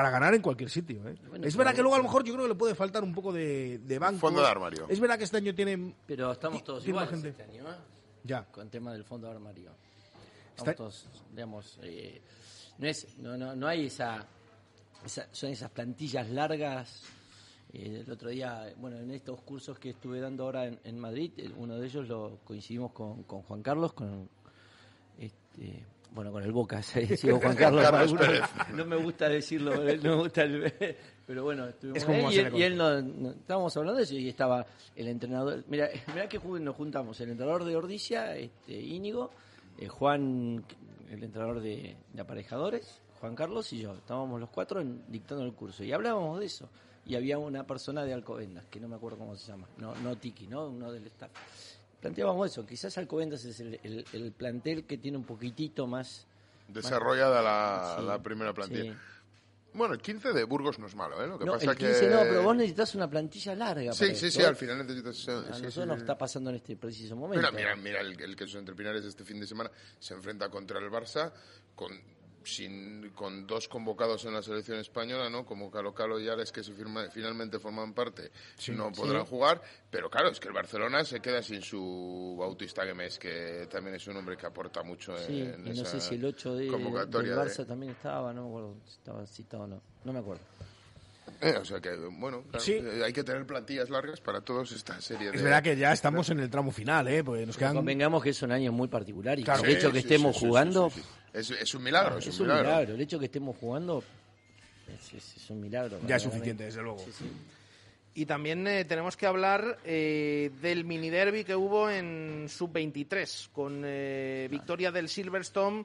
para ganar en cualquier sitio. ¿eh? es verdad que luego a lo mejor yo creo que le puede faltar un poco de, de banco. Fondo de armario. Es verdad que este año tienen Pero estamos todos iguales gente. este año, ¿eh? Ya. Con el tema del fondo de armario. Está- Estamos todos, digamos, eh, no, es, no, no, no hay esa, esa- son esas plantillas largas. Eh, el otro día, bueno, en estos cursos que estuve dando ahora en, en Madrid, el- uno de ellos lo coincidimos con, con Juan Carlos, con este, bueno, con el Boca, [LAUGHS] sí, sigo Juan Carlos. Pérez. no me gusta decirlo, no me gusta el, [LAUGHS] pero bueno, estuvimos Es con como él y él, le y él no- no- estábamos hablando de eso y estaba el entrenador, mira, [LAUGHS] mira que nos juntamos, el entrenador de Ordicia, este, Íñigo, eh, Juan, el entrenador de, de aparejadores, Juan Carlos y yo, estábamos los cuatro en- dictando el curso y hablábamos de eso. Y había una persona de Alcobendas, que no me acuerdo cómo se llama, no, no Tiki, ¿no? uno del staff. Planteábamos eso, quizás Alcobendas es el, el- el plantel que tiene un poquitito más... Desarrollada la, Sí, la primera plantilla. sí. Bueno, el 15 de Burgos no es malo, ¿eh? Lo que No, pasa el 15 que... no, pero vos necesitas una plantilla larga. Sí, para sí, esto. sí, al final necesitas... A sí, nosotros sí, nos sí. está pasando en este preciso momento. Mira, mira, mira el, el que sus entrepinares este fin de semana se enfrenta contra el Barça con sin con dos convocados en la selección española, ¿no? Como Calo Calo y Ares que se firma- finalmente forman parte, no podrán jugar, pero claro, es que el Barcelona se queda sin su Bautista Gemes, que también es un hombre que aporta mucho en, Sí, en y no esa sé si el 8 de, del convocatoria. de- Barça también estaba, no me acuerdo si estaba citado o no. No me acuerdo. Eh, o sea que, bueno, claro, Sí. eh, hay que tener plantillas largas para todos esta serie de... Es verdad que ya estamos en el tramo final, ¿eh? Porque nos quedan... Convengamos que es un año muy particular y Claro. que el hecho Sí, que sí, estemos sí, sí, jugando sí, sí, sí. Es, es un milagro, es, es un milagro. El hecho que estemos jugando es, es- es un milagro. Ya es suficiente, desde luego. Sí, sí. Y también eh, tenemos que hablar eh, del mini derby que hubo en sub-23, con eh, victoria del Silverstone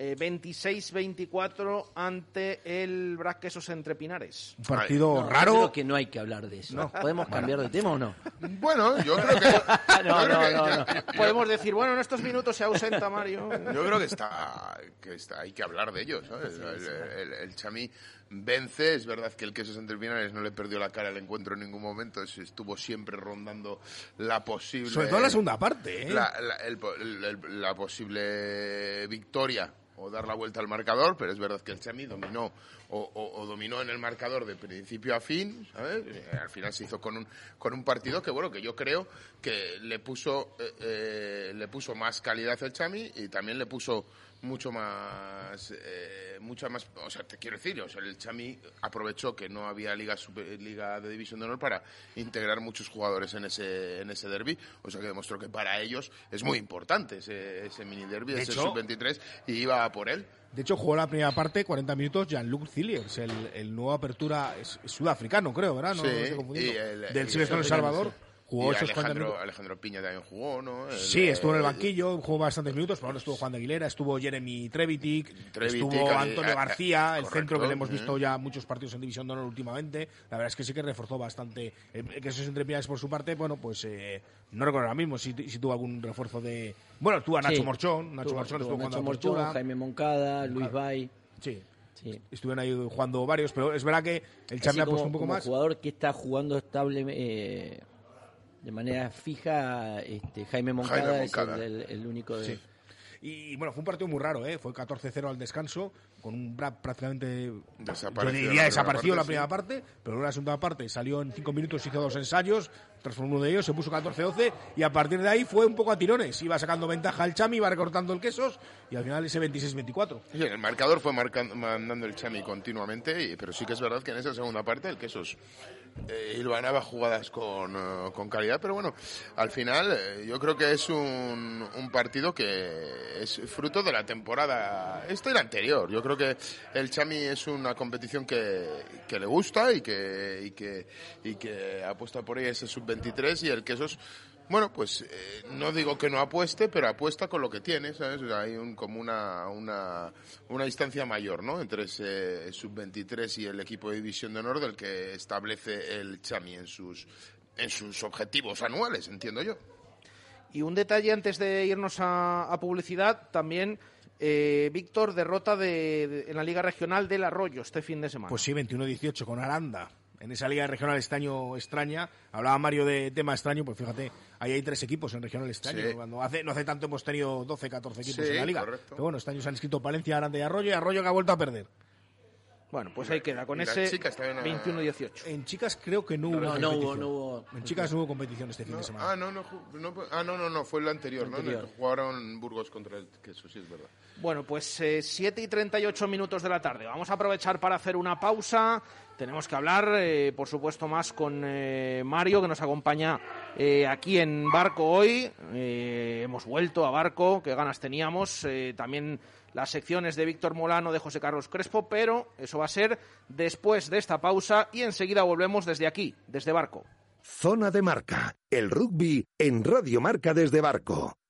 eh, 26-24 ante el Braquesos Entre Pinares. Un partido No, yo raro. Creo que no hay que hablar de eso. ¿Podemos cambiar de tema o no? Bueno, yo creo que... [LAUGHS] No, creo no, que- no, yo- no. yo- Podemos decir, bueno, en estos minutos se ausenta Mario. [LAUGHS] Yo creo que está, que está, hay que hablar de ello, ¿sabes? el, el- el Chami vence, es verdad que el Quesos entre Pinares no le perdió la cara al encuentro en ningún momento, es- estuvo siempre rondando la posible... Sobre todo en la segunda parte, ¿eh? la, la- el el- el- la posible victoria o dar la vuelta al marcador, pero es verdad que el Chami dominó o, o- o dominó en el marcador de principio a fin, ¿sabes? Eh, al final se hizo con un con un partido que bueno que yo creo que le puso eh, eh, le puso más calidad el Chami y también le puso mucho más eh, mucha más o sea te quiero decir o sea el Chami aprovechó que no había liga Super- liga de división de honor para integrar muchos jugadores en ese en ese derby o sea que demostró que para ellos es muy importante ese, ese mini derby De ese hecho- sub 23 y iba a por él De hecho, jugó la primera parte, 40 minutos, Jean-Luc Zilliers, el, el nuevo apertura es, es sudafricano, creo, ¿verdad? No, Sí, no confundiendo. y el- Del y El Salvador. Jugó y esos 40 Alejandro, minutos. Alejandro Piña también jugó no El- Sí, estuvo en el banquillo, jugó bastantes minutos, pero ahora estuvo Juan de Aguilera, estuvo Jeremy Trevitic, Trevitic, estuvo Antonio García, el correcto, centro que le hemos eh. visto ya muchos partidos en División de Honor últimamente. La verdad es que sí que reforzó bastante. Eh, que esos entrepiadas por su parte, bueno, pues eh, no recuerdo ahora mismo si, si tuvo algún refuerzo de. Bueno, tuvo a Nacho Sí. Morchón, Nacho Tuvo- Morchón tuvo estuvo jugando Nacho Morchón. Jaime Moncada, Luis Bay. Sí. Sí. Estuvieron ahí jugando varios, pero es verdad que el Así ha puesto un poco como más. jugador que está jugando estable eh, de manera fija, este, Jaime Moncada, Jaime es Moncada. el, el- el único de... Sí. Y bueno, fue un partido muy raro, ¿eh? Fue 14-0 al descanso, con un Brad prácticamente Desaparecido yo diría la desaparecido primera la primera parte, pero en la segunda parte salió en 5 minutos, hizo dos ensayos, transformó uno de ellos, se puso 14-12 y a partir de ahí fue un poco a tirones. Iba sacando ventaja al Chami, iba recortando el quesos y al final ese 26-24. Sí, en el marcador fue marcando, mandando el Chami continuamente, y- pero sí que es verdad que en esa segunda parte el Quesos eh, hilvanaba jugadas con, eh, con calidad, pero bueno, al final eh, yo creo que es un, un partido que es fruto de la temporada esta y la anterior. Yo creo que el Chami es una competición que, que le gusta y que, y que, y que apuesta por ella ese sub-23 y el que esos bueno, pues eh, no digo que no apueste, pero apuesta con lo que tiene, ¿sabes? O sea, hay un, como una, una, una distancia mayor, ¿no? Entre ese sub-23 y el equipo de División de Honor del que establece el Chami en sus, en sus objetivos anuales, entiendo yo. Y un detalle antes de irnos a, a publicidad, también eh, Víctor derrota de, de- en la Liga Regional del Arroyo este fin de semana. Pues sí, 21-18 con Aranda. En esa liga regional este año extraña, hablaba Mario de tema extraño, pues fíjate, ahí hay tres equipos en regional este año. Sí. Cuando hace, no hace tanto hemos tenido 12, 14 equipos Sí, en la liga. correcto. Pero bueno, este año se han inscrito Palencia, Aranda y Arroyo, y Arroyo que ha vuelto a perder. Bueno, pues ahí queda, con ese chica está en la- 21-18. En chicas creo que no hubo No, no hubo, no hubo. En chicas no hubo competición este fin No, de semana. ah, no, no, no, ah, no, no, no, fue el anterior, ¿no? En el Anterior. que jugaron Burgos contra el, que eso sí es verdad. Bueno, pues eh, 7 y 38 minutos de la tarde. Vamos a aprovechar para hacer una pausa. Tenemos que hablar, eh, por supuesto, más con eh, Mario, que nos acompaña eh, aquí en Barco hoy. Eh, hemos vuelto a Barco, qué ganas teníamos. También las secciones de Víctor Molano, de José Carlos Crespo, pero eso va a ser después de esta pausa y enseguida volvemos desde aquí, desde Barco. Zona de Marca, el rugby en Radio Marca desde Barco.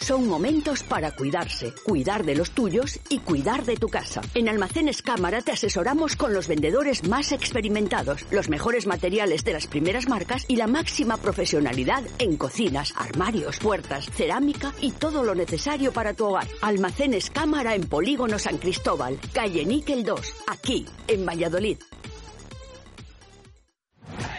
Son momentos para cuidarse, cuidar de los tuyos y cuidar de tu casa. En Almacenes Cámara te asesoramos con los vendedores más experimentados, los mejores materiales de las primeras marcas y la máxima profesionalidad en cocinas, armarios, puertas, cerámica y todo lo necesario para tu hogar. Almacenes Cámara en Polígono San Cristóbal, calle Níquel 2, aquí, en Valladolid.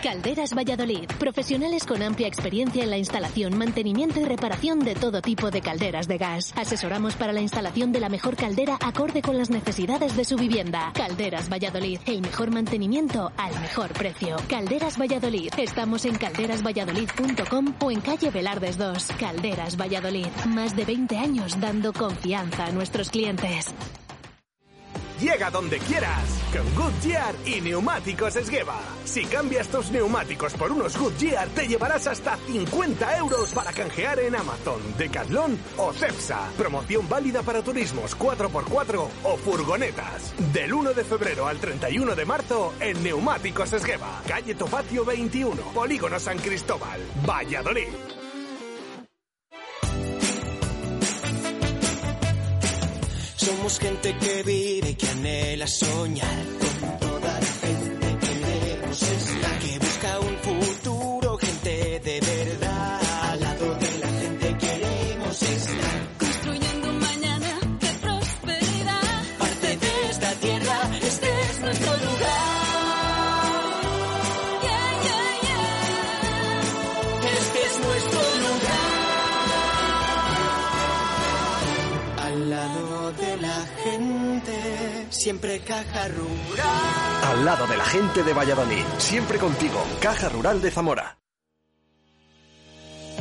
Calderas Valladolid. Profesionales con amplia experiencia en la instalación, mantenimiento y reparación de todo tipo de calderas de gas. Asesoramos para la instalación de la mejor caldera acorde con las necesidades de su vivienda. Calderas Valladolid. El mejor mantenimiento al mejor precio. Calderas Valladolid. Estamos en calderasvalladolid.com o en calle Velardes 2. Calderas Valladolid. Más de 20 años dando confianza a nuestros clientes. Llega donde quieras con Goodyear y Neumáticos Esgueva. Si cambias tus neumáticos por unos Goodyear, te llevarás hasta 50 euros para canjear en Amazon, Decathlon o Cepsa. Promoción válida para turismos 4x4 o furgonetas. Del 1 de febrero al 31 de marzo en Neumáticos Esgueva. Calle Topacio 21, Polígono San Cristóbal, Valladolid. Somos gente que vive que anhela soñar. Con toda la siempre caja rural. Al lado de la gente de Valladolid, siempre contigo, Caja Rural de Zamora.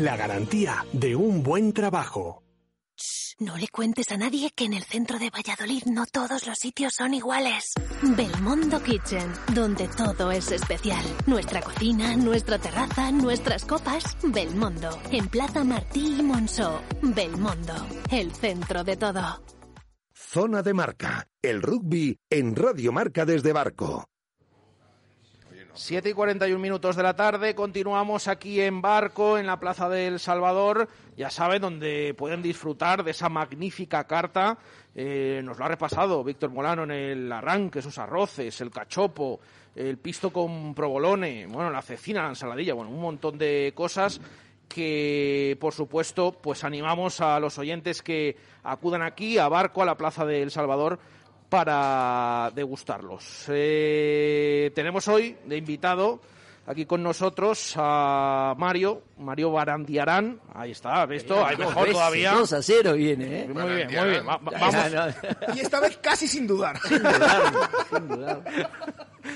La garantía de un buen trabajo. No le cuentes a nadie que en el centro de Valladolid no todos los sitios son iguales. Belmondo Kitchen, donde todo es especial. Nuestra cocina, nuestra terraza, nuestras copas. Belmondo. En Plaza Martí y Monceau. Belmondo. El centro de todo. Zona de Marca, el rugby en Radio Marca desde Barco. 7 y 41 minutos de la tarde, continuamos aquí en Barco, en la Plaza del Salvador, ya saben, donde pueden disfrutar de esa magnífica carta. Eh, nos lo ha repasado Víctor Molano en el arranque, esos arroces, el cachopo, el pisto con provolone, bueno, la cecina, la ensaladilla, bueno, un montón de cosas que, por supuesto, pues animamos a los oyentes que acudan aquí a Barco, a la Plaza del Salvador, para degustarlos. Eh, tenemos hoy de invitado aquí con nosotros a Mario, Mario Barandiarán. Ahí está, ¿ves esto? Hay mejor ¿Ves? todavía. 2 a 0 viene, ¿eh? Muy bien, muy bien. Va- va- vamos. Y esta vez casi sin dudar. Sin dudar, [LAUGHS] sin dudar.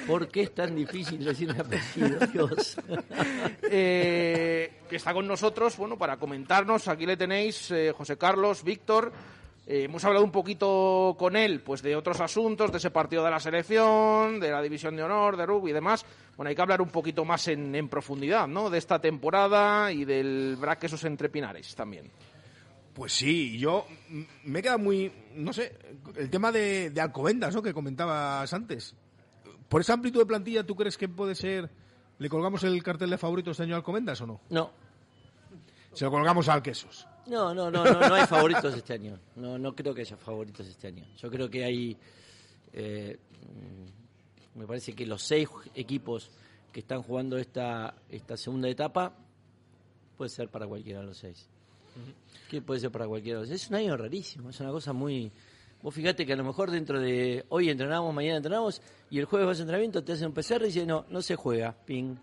¿Por qué es tan difícil decir un apellido, Dios? [LAUGHS] eh, que está con nosotros, bueno, para comentarnos. Aquí le tenéis, eh, José Carlos, Víctor. Eh, hemos hablado un poquito con él, pues de otros asuntos, de ese partido de la selección, de la división de honor, de rugby y demás. Bueno, hay que hablar un poquito más en, en profundidad, ¿no? De esta temporada y del Braque esos entre Pinares también. Pues sí, yo me queda muy, no sé, el tema de, de Alcobendas, ¿no? Que comentabas antes. Por esa amplitud de plantilla, ¿tú crees que puede ser, le colgamos el cartel de favorito este año a Alcobendas o no? No. Se lo colgamos al Quesos. No, no, no, no, no hay favoritos este año. No, no creo que haya favoritos este año. Yo creo que hay, eh, me parece que los seis equipos que están jugando esta, esta segunda etapa puede ser para cualquiera de los seis. ¿Qué puede ser para cualquiera de los seis? Es un año rarísimo, es una cosa muy... Vos fíjate que a lo mejor dentro de hoy entrenamos, mañana entrenamos y el jueves vas a entrenamiento, te hacen un PCR y dicen, no, no se juega, ping.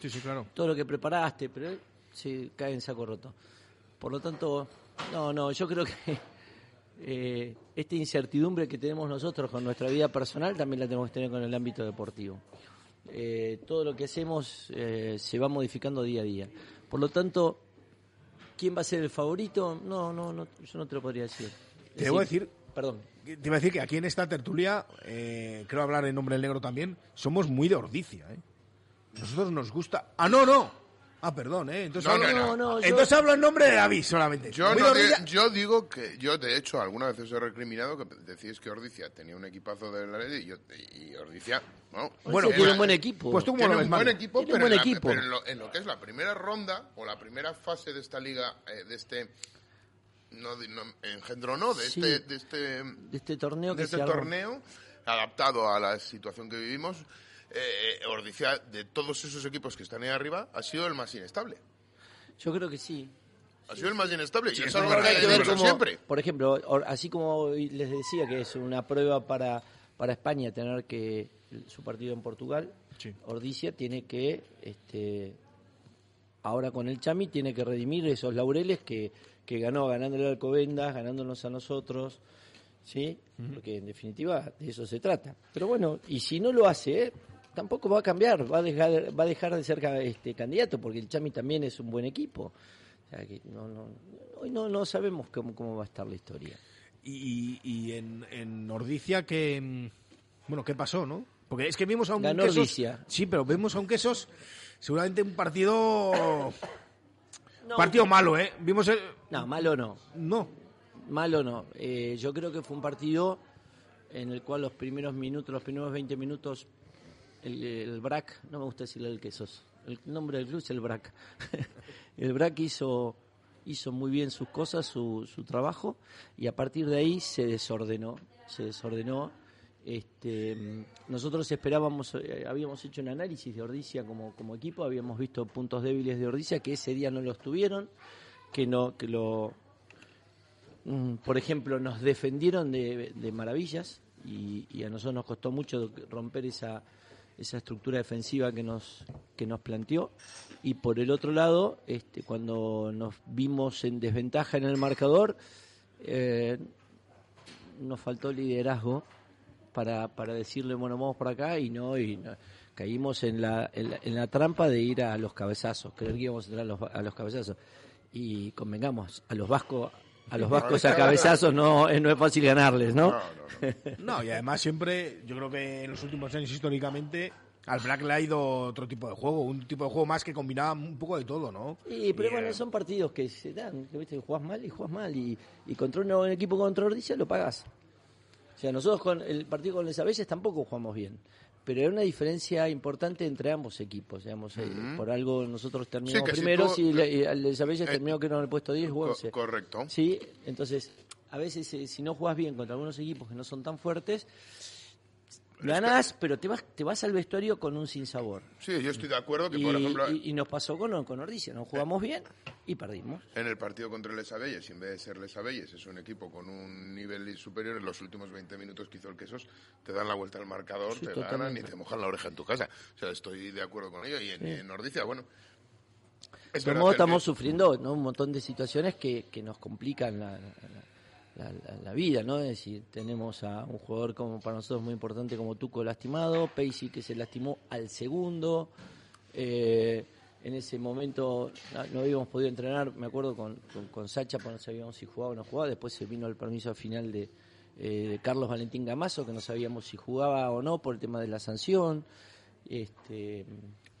Sí, sí, claro. Todo lo que preparaste, pero se cae en saco roto. Por lo tanto, no, no, yo creo que [LAUGHS] eh, esta incertidumbre que tenemos nosotros con nuestra vida personal también la tenemos que tener con el ámbito deportivo. Eh, todo lo que hacemos eh, se va modificando día a día. Por lo tanto, ¿quién va a ser el favorito? No, no, no yo no te lo podría decir. Te debo decir, perdón. Te iba a decir que aquí en esta tertulia, eh, creo hablar en nombre del negro también, somos muy de ordicia, ¿eh? Nosotros nos gusta. Ah, no, no. Ah, perdón, ¿eh? Entonces, No, hablo, no, no. Entonces hablo en nombre de David solamente. Yo, yo digo que, yo de hecho alguna vez os he recriminado que decís que Ordicia tenía un equipazo de la ley y, yo- y Ordicia, ¿no? Bueno, tiene un buen equipo. Pues tú cómo tiene lo ves, un buen equipo, Tiene un pero, buen en, la- equipo. pero en lo, en lo que es la primera ronda o la primera fase de esta liga, eh, de este no, no, engendro no, de Sí. este, de este, De este torneo que de este se arma. torneo adaptado a la situación que vivimos. Eh, Ordicia, de todos esos equipos que están ahí arriba, ha sido el más inestable. Yo creo que sí. Ha sido el más inestable. Sí, y es es algo verdad, que hay como- siempre. Por ejemplo, así como hoy les decía que es una prueba para, para España tener que su partido en Portugal, Sí. Ordicia tiene que, este, ahora con el Chami, tiene que redimir esos laureles que, que ganó ganándole al Alcobendas, ganándonos a nosotros, ¿sí? Porque en definitiva de eso se trata. Pero bueno, y si no lo hace, ¿eh? Tampoco va a cambiar, va a dejar, va a dejar de ser este, candidato, porque el Chami también es un buen equipo. O sea que no, no, hoy no, no sabemos cómo, cómo va a estar la historia. Y, y en, en Ordicia, que. mm, Bueno, ¿qué pasó, no? Porque es que vimos a un Ganó Quesos. Ordicia. Sí, pero vimos a un Quesos. Seguramente un partido. [COUGHS] partido malo, ¿eh? Vimos el. No, malo no. No. Malo no. Eh, yo creo que fue un partido en el cual los primeros minutos, los primeros 20 minutos, el, BRAC, no me gusta decirle el quesos, el nombre del club es el BRAC. [LAUGHS] el BRAC hizo, hizo muy bien sus cosas, su, su trabajo, y a partir de ahí se desordenó, se desordenó. Este, nosotros esperábamos, eh, habíamos hecho un análisis de Ordicia como, como equipo, habíamos visto puntos débiles de Ordicia que ese día no los tuvieron, que no, que lo, Mm, por ejemplo, nos defendieron de, de maravillas y a nosotros nos costó mucho romper esa, esa estructura defensiva que nos, que nos planteó. Y por el otro lado, este, cuando nos vimos en desventaja en el marcador, eh, nos faltó liderazgo para, para decirle, bueno, vamos por acá y no, y caímos en la, en la, en la trampa de ir a los cabezazos, creer que íbamos a entrar a los, a los cabezazos. Y convengamos, a los vascos a los [LAUGHS] vascos a cabezazos no, eh, no es fácil ganarles, ¿no? No, y además siempre, yo creo que en los últimos años históricamente, al Black le ha ido otro tipo de juego, un tipo de juego más que combinaba un poco de todo, ¿no? Sí, pero Y, bueno, eh, son partidos que se dan, que viste, jugás mal y jugás mal, y, y contra un equipo contra Ordicia lo pagás. O sea, nosotros con el partido con Les Abelles tampoco jugamos bien, pero hay una diferencia importante entre ambos equipos, digamos, eh, por algo nosotros terminamos si primeros y, le- y el de Sabella eh, terminó que no en el puesto 10 o Co- 11. correcto. Sí, entonces, a veces eh, si no juegas bien contra algunos equipos que no son tan fuertes, ganás, pero te vas, te vas al vestuario con un sinsabor. Sí, yo estoy de acuerdo que, Y, por ejemplo, y- y nos pasó con, con Ordicia, no jugamos bien y perdimos. en el partido contra Les Abelles, en vez de ser Les Abelles, es un equipo con un nivel superior, en los últimos 20 minutos que hizo el Quesos, te dan la vuelta al marcador, Sí, te ganan y te mojan la oreja en tu casa. O sea, estoy de acuerdo con ello. Y en, Sí. en bueno... De Es que el- estamos sufriendo ¿no? un montón de situaciones que, que nos complican la, la- la- la vida, ¿no? Es decir, tenemos a un jugador como para nosotros muy importante como Tuco lastimado, Peisi que se lastimó al segundo. eh, en ese momento no, habíamos podido entrenar, me acuerdo con, con, con Sacha, porque no sabíamos si jugaba o no jugaba. Después se vino el permiso final de, eh, de Carlos Valentín Gamazo, que no sabíamos si jugaba o no por el tema de la sanción. Este,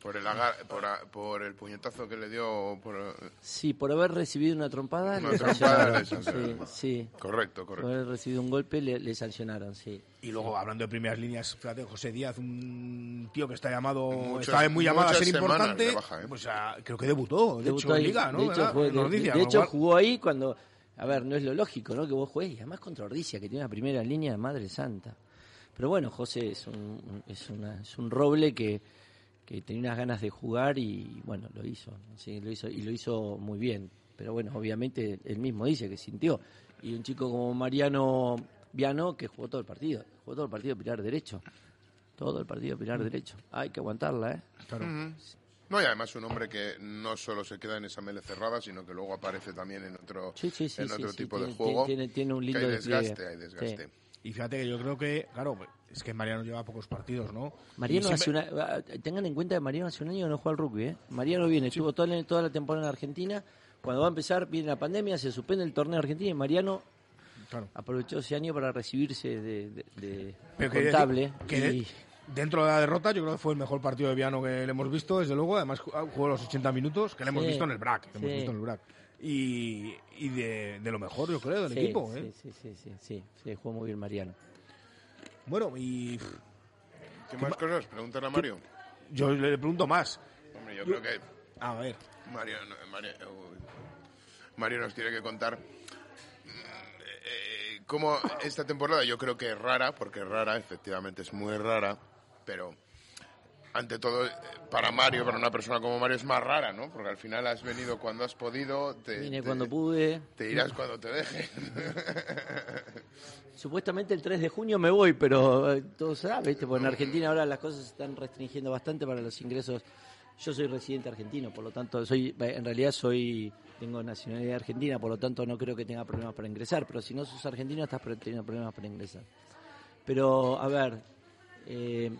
Por el, agar- por, a- por el puñetazo que le dio... Por, Sí, por haber recibido una trompada. Una le trompada sancionaron. le sancionaron. Sí, sí. Correcto, correcto. Por haber recibido un golpe le, le sancionaron, sí. Y luego, hablando de primeras líneas, fíjate, José Díaz, un tío que está llamado, Muchas- está muy llamado a ser importante, baja, ¿eh? pues ah, creo que debutó, de Debutó hecho, en ahí. Liga, ¿no? De hecho, jugó ahí cuando... A ver, no es lo lógico, ¿no? Que vos juegues, y además contra Ordicia, que tiene una primera línea de Madre Santa. Pero bueno, José es un, es una, es un roble que, que tenía unas ganas de jugar y bueno, lo hizo, sí, lo hizo y lo hizo muy bien. Pero bueno, obviamente él mismo dice que sintió. Y un chico como Mariano Viano que jugó todo el partido, jugó todo el partido pilar derecho. Todo el partido pilar derecho. Hay que aguantarla, ¿eh? Ujú. No, y además un hombre que no solo se queda en esa mele cerrada, sino que luego aparece también en otro, Sí, sí, sí, en sí, otro sí, tipo tiene- de juego. tiene- tiene un que lindo hay despliegue. desgaste, hay desgaste. Y fíjate que yo creo que, claro, es que Mariano lleva pocos partidos, ¿no? Mariano Y hace siempre- una, ah, tengan en cuenta que Mariano hace un año que no juega al rugby, ¿eh? Mariano viene, estuvo toda la, toda la temporada en Argentina. Cuando va a empezar, viene la pandemia, se suspende el torneo de Argentina y Mariano Claro. aprovechó ese año para recibirse de, de- de Pero quería contable. que y- dentro de la derrota, yo creo que fue el mejor partido de Viano que le hemos visto, desde luego. Además, ju- jugó los 80 minutos, que le hemos Sí. visto en el BRAC. hemos Sí. visto en el BRAC. Y, y de, de lo mejor, yo creo, del sí, equipo. sí, ¿eh? sí, sí, sí, sí, sí, jugó muy bien Mariano. Bueno, y ¿Qué más cosas? Pregúntale a Mario. yo le pregunto más. Hombre, yo creo que A ver. Mario, Mario. Mario nos tiene que contar eh, cómo esta temporada yo creo que es rara, porque es rara, efectivamente es muy rara, pero ante todo, eh, para Mario, para una persona como Mario, es más rara, ¿no? Porque al final has venido cuando has podido, te, Vine te- cuando pude. te irás cuando te deje. [LAUGHS] Supuestamente el 3 de junio me voy, pero eh, todo se da, ¿viste? Porque en Argentina ahora las cosas se están restringiendo bastante para los ingresos. Yo soy residente argentino, por lo tanto, soy en realidad soy tengo nacionalidad argentina, por lo tanto no creo que tenga problemas para ingresar, pero si no sos argentino estás teniendo problemas para ingresar. Pero, a ver, eh,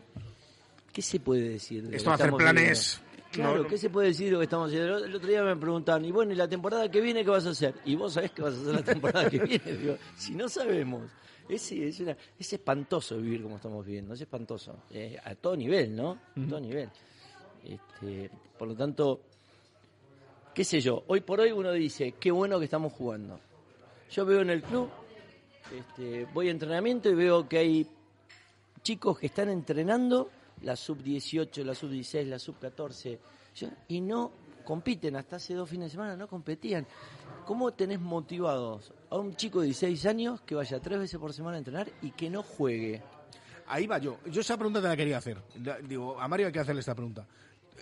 ¿qué se puede decir? de Esto que hacer estamos planes? Claro, no- ¿qué se puede decir de lo que estamos haciendo? El otro día me preguntaban, y bueno, ¿y la temporada que viene qué vas a hacer? Y vos sabés qué vas a hacer la temporada que viene. [LAUGHS] Digo, si no sabemos, es, es, una- es espantoso vivir como estamos viviendo, es espantoso. Eh, a todo nivel, ¿no? A todo nivel. Este, por lo tanto, qué sé yo, hoy por hoy uno dice, qué bueno que estamos jugando. Yo veo en el club, este, voy a entrenamiento y veo que hay chicos que están entrenando la sub-18, la sub-16, la sub-14 yo- y no compiten. Hasta hace dos fines de semana no competían. ¿Cómo tenés motivados a un chico de 16 años que vaya tres veces por semana a entrenar y que no juegue? Ahí va yo. Yo esa pregunta te la quería hacer. Digo, a Mario hay que hacerle esta pregunta.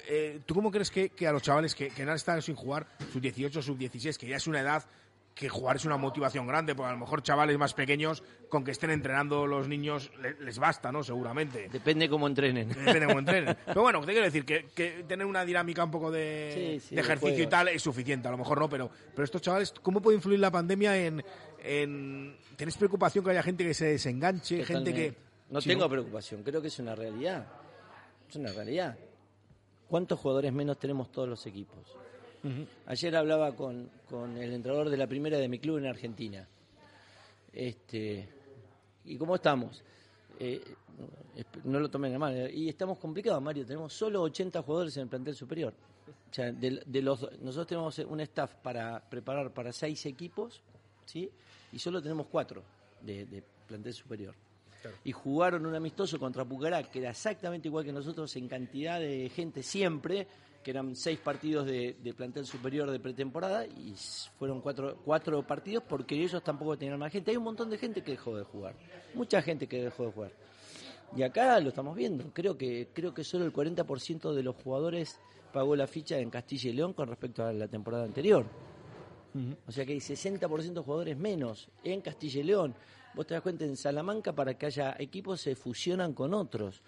Eh, ¿Tú cómo crees que, que a los chavales que, que están sin jugar, sub 18, sub 16, que ya es una edad que jugar es una motivación grande, porque a lo mejor chavales más pequeños, con que estén entrenando los niños, le- les basta, ¿no? Seguramente. Depende cómo entrenen. Depende de cómo [LAUGHS] entrenen. Pero bueno, te quiero decir que, que tener una dinámica un poco de, Sí, sí, de de ejercicio y tal es suficiente, a lo mejor no, pero, pero estos chavales, ¿cómo puede influir la pandemia en, en... ¿Tenés preocupación que haya gente que se desenganche, gente que... No Sí, tengo preocupación, creo que es una realidad. Es una realidad. ¿Cuántos jugadores menos tenemos todos los equipos? Ayer hablaba con, con el entrenador de la primera de mi club en Argentina. Este, ¿Y cómo estamos? Eh, no lo tomen a mal. Y estamos complicados, Mario. Tenemos solo 80 jugadores en el plantel superior. O sea, de, de los, nosotros tenemos un staff para preparar para seis equipos, ¿sí? Y solo tenemos cuatro de, de plantel superior. y jugaron un amistoso contra Pucará, que era exactamente igual que nosotros en cantidad de gente siempre, que eran seis partidos de, de plantel superior de pretemporada y fueron cuatro, cuatro partidos porque ellos tampoco tenían más gente. Hay un montón de gente que dejó de jugar, mucha gente que dejó de jugar. Y acá lo estamos viendo. Creo que creo que solo el 40% de los jugadores pagó la ficha en Castilla y León con respecto a la temporada anterior. O sea que hay 60% de jugadores menos en Castilla y León. Vos te das cuenta, en Salamanca para que haya equipos se fusionan con otros.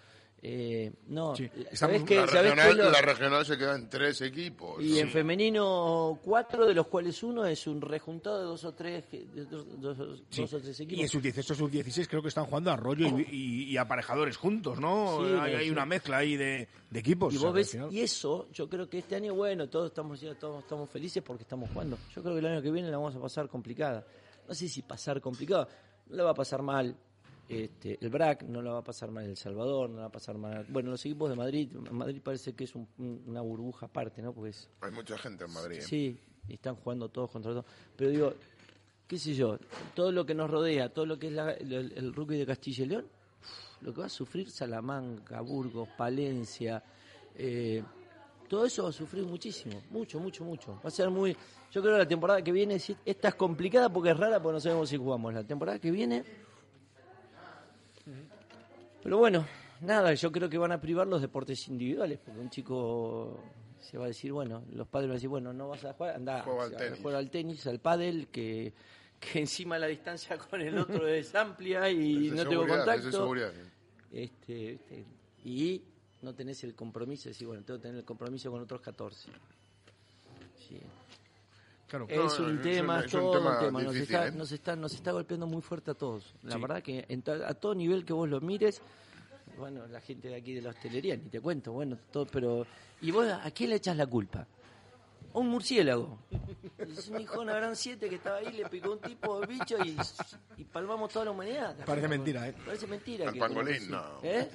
Eh, no, ¿sabés qué? la, ¿Sabés regional, qué lo- la regional se queda en tres equipos. y en femenino cuatro, de los cuales uno es un rejuntado de dos o tres, de dos, Sí. o tres equipos. Y en sus 18 sus 16 creo que están jugando a rollo y, y- y aparejadores juntos, ¿no? Sí, hay, hay sí. una mezcla ahí de, de equipos. Y vos ves, eso, yo creo que este año, bueno, todos estamos, ya todos estamos felices porque estamos jugando. Yo creo que el año que viene la vamos a pasar complicada. No sé si pasar complicada, no la va a pasar mal este, el BRAC, no la va a pasar mal El Salvador, no la va a pasar mal. Bueno, los equipos de Madrid, Madrid parece que es un- un- una burbuja aparte, ¿no? Porque es- Hay mucha gente en Madrid. ¿eh? Sí, y están jugando todos contra todos. Pero digo, qué sé yo, todo lo que nos rodea, todo lo que es la- el, el rugby de Castilla y León, lo que va a sufrir Salamanca, Burgos, Palencia, eh, todo eso va a sufrir muchísimo, mucho, mucho, mucho. Va a ser muy... Yo creo que la temporada que viene, esta es complicada porque es rara porque no sabemos si jugamos. La temporada que viene... Pero bueno, nada, yo creo que van a privar los deportes individuales, porque un chico se va a decir, bueno, los padres van a decir, bueno, no vas a jugar, anda Juega al tenis. jugar al tenis, al pádel, que, que [LAUGHS] encima la distancia con el otro [LAUGHS] es amplia y Es no tengo es contacto. Este, este, y no tenés el compromiso, de decir, bueno, tengo que tener el compromiso con otros 14. Sí. Claro. Es No, un es tema, un- es un todo tema un tema. Nos, difícil, está, ¿eh? nos, está, nos está golpeando muy fuerte a todos. La Sí. verdad que en a todo nivel que vos lo mires, bueno, la gente de aquí de la hostelería, ni te cuento, bueno, todo, pero... ¿Y vos a quién le echas la culpa? A un murciélago. Es un hijo de una gran siete que estaba ahí, le picó un tipo de bicho y, y palmamos toda la humanidad. Parece mentira, ¿eh? Parece mentira. Al que- pangolín, no. ¿Eh?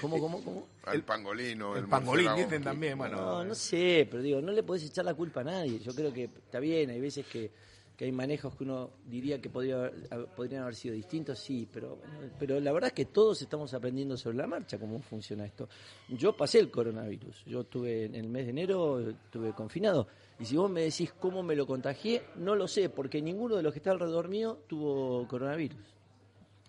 ¿Cómo, cómo, cómo? Al pangolino, el, El pangolín dicen también, bueno. No, no sé, pero digo, no le podés echar la culpa a nadie. Yo creo que está bien, hay veces que, que hay manejos que uno diría que podría, haber- podrían haber sido distintos, sí, pero, pero la verdad es que todos estamos aprendiendo sobre la marcha cómo funciona esto. Yo pasé el coronavirus, yo estuve en el mes de enero, estuve confinado, y si vos me decís cómo me lo contagié, no lo sé, porque ninguno de los que está alrededor mío tuvo coronavirus.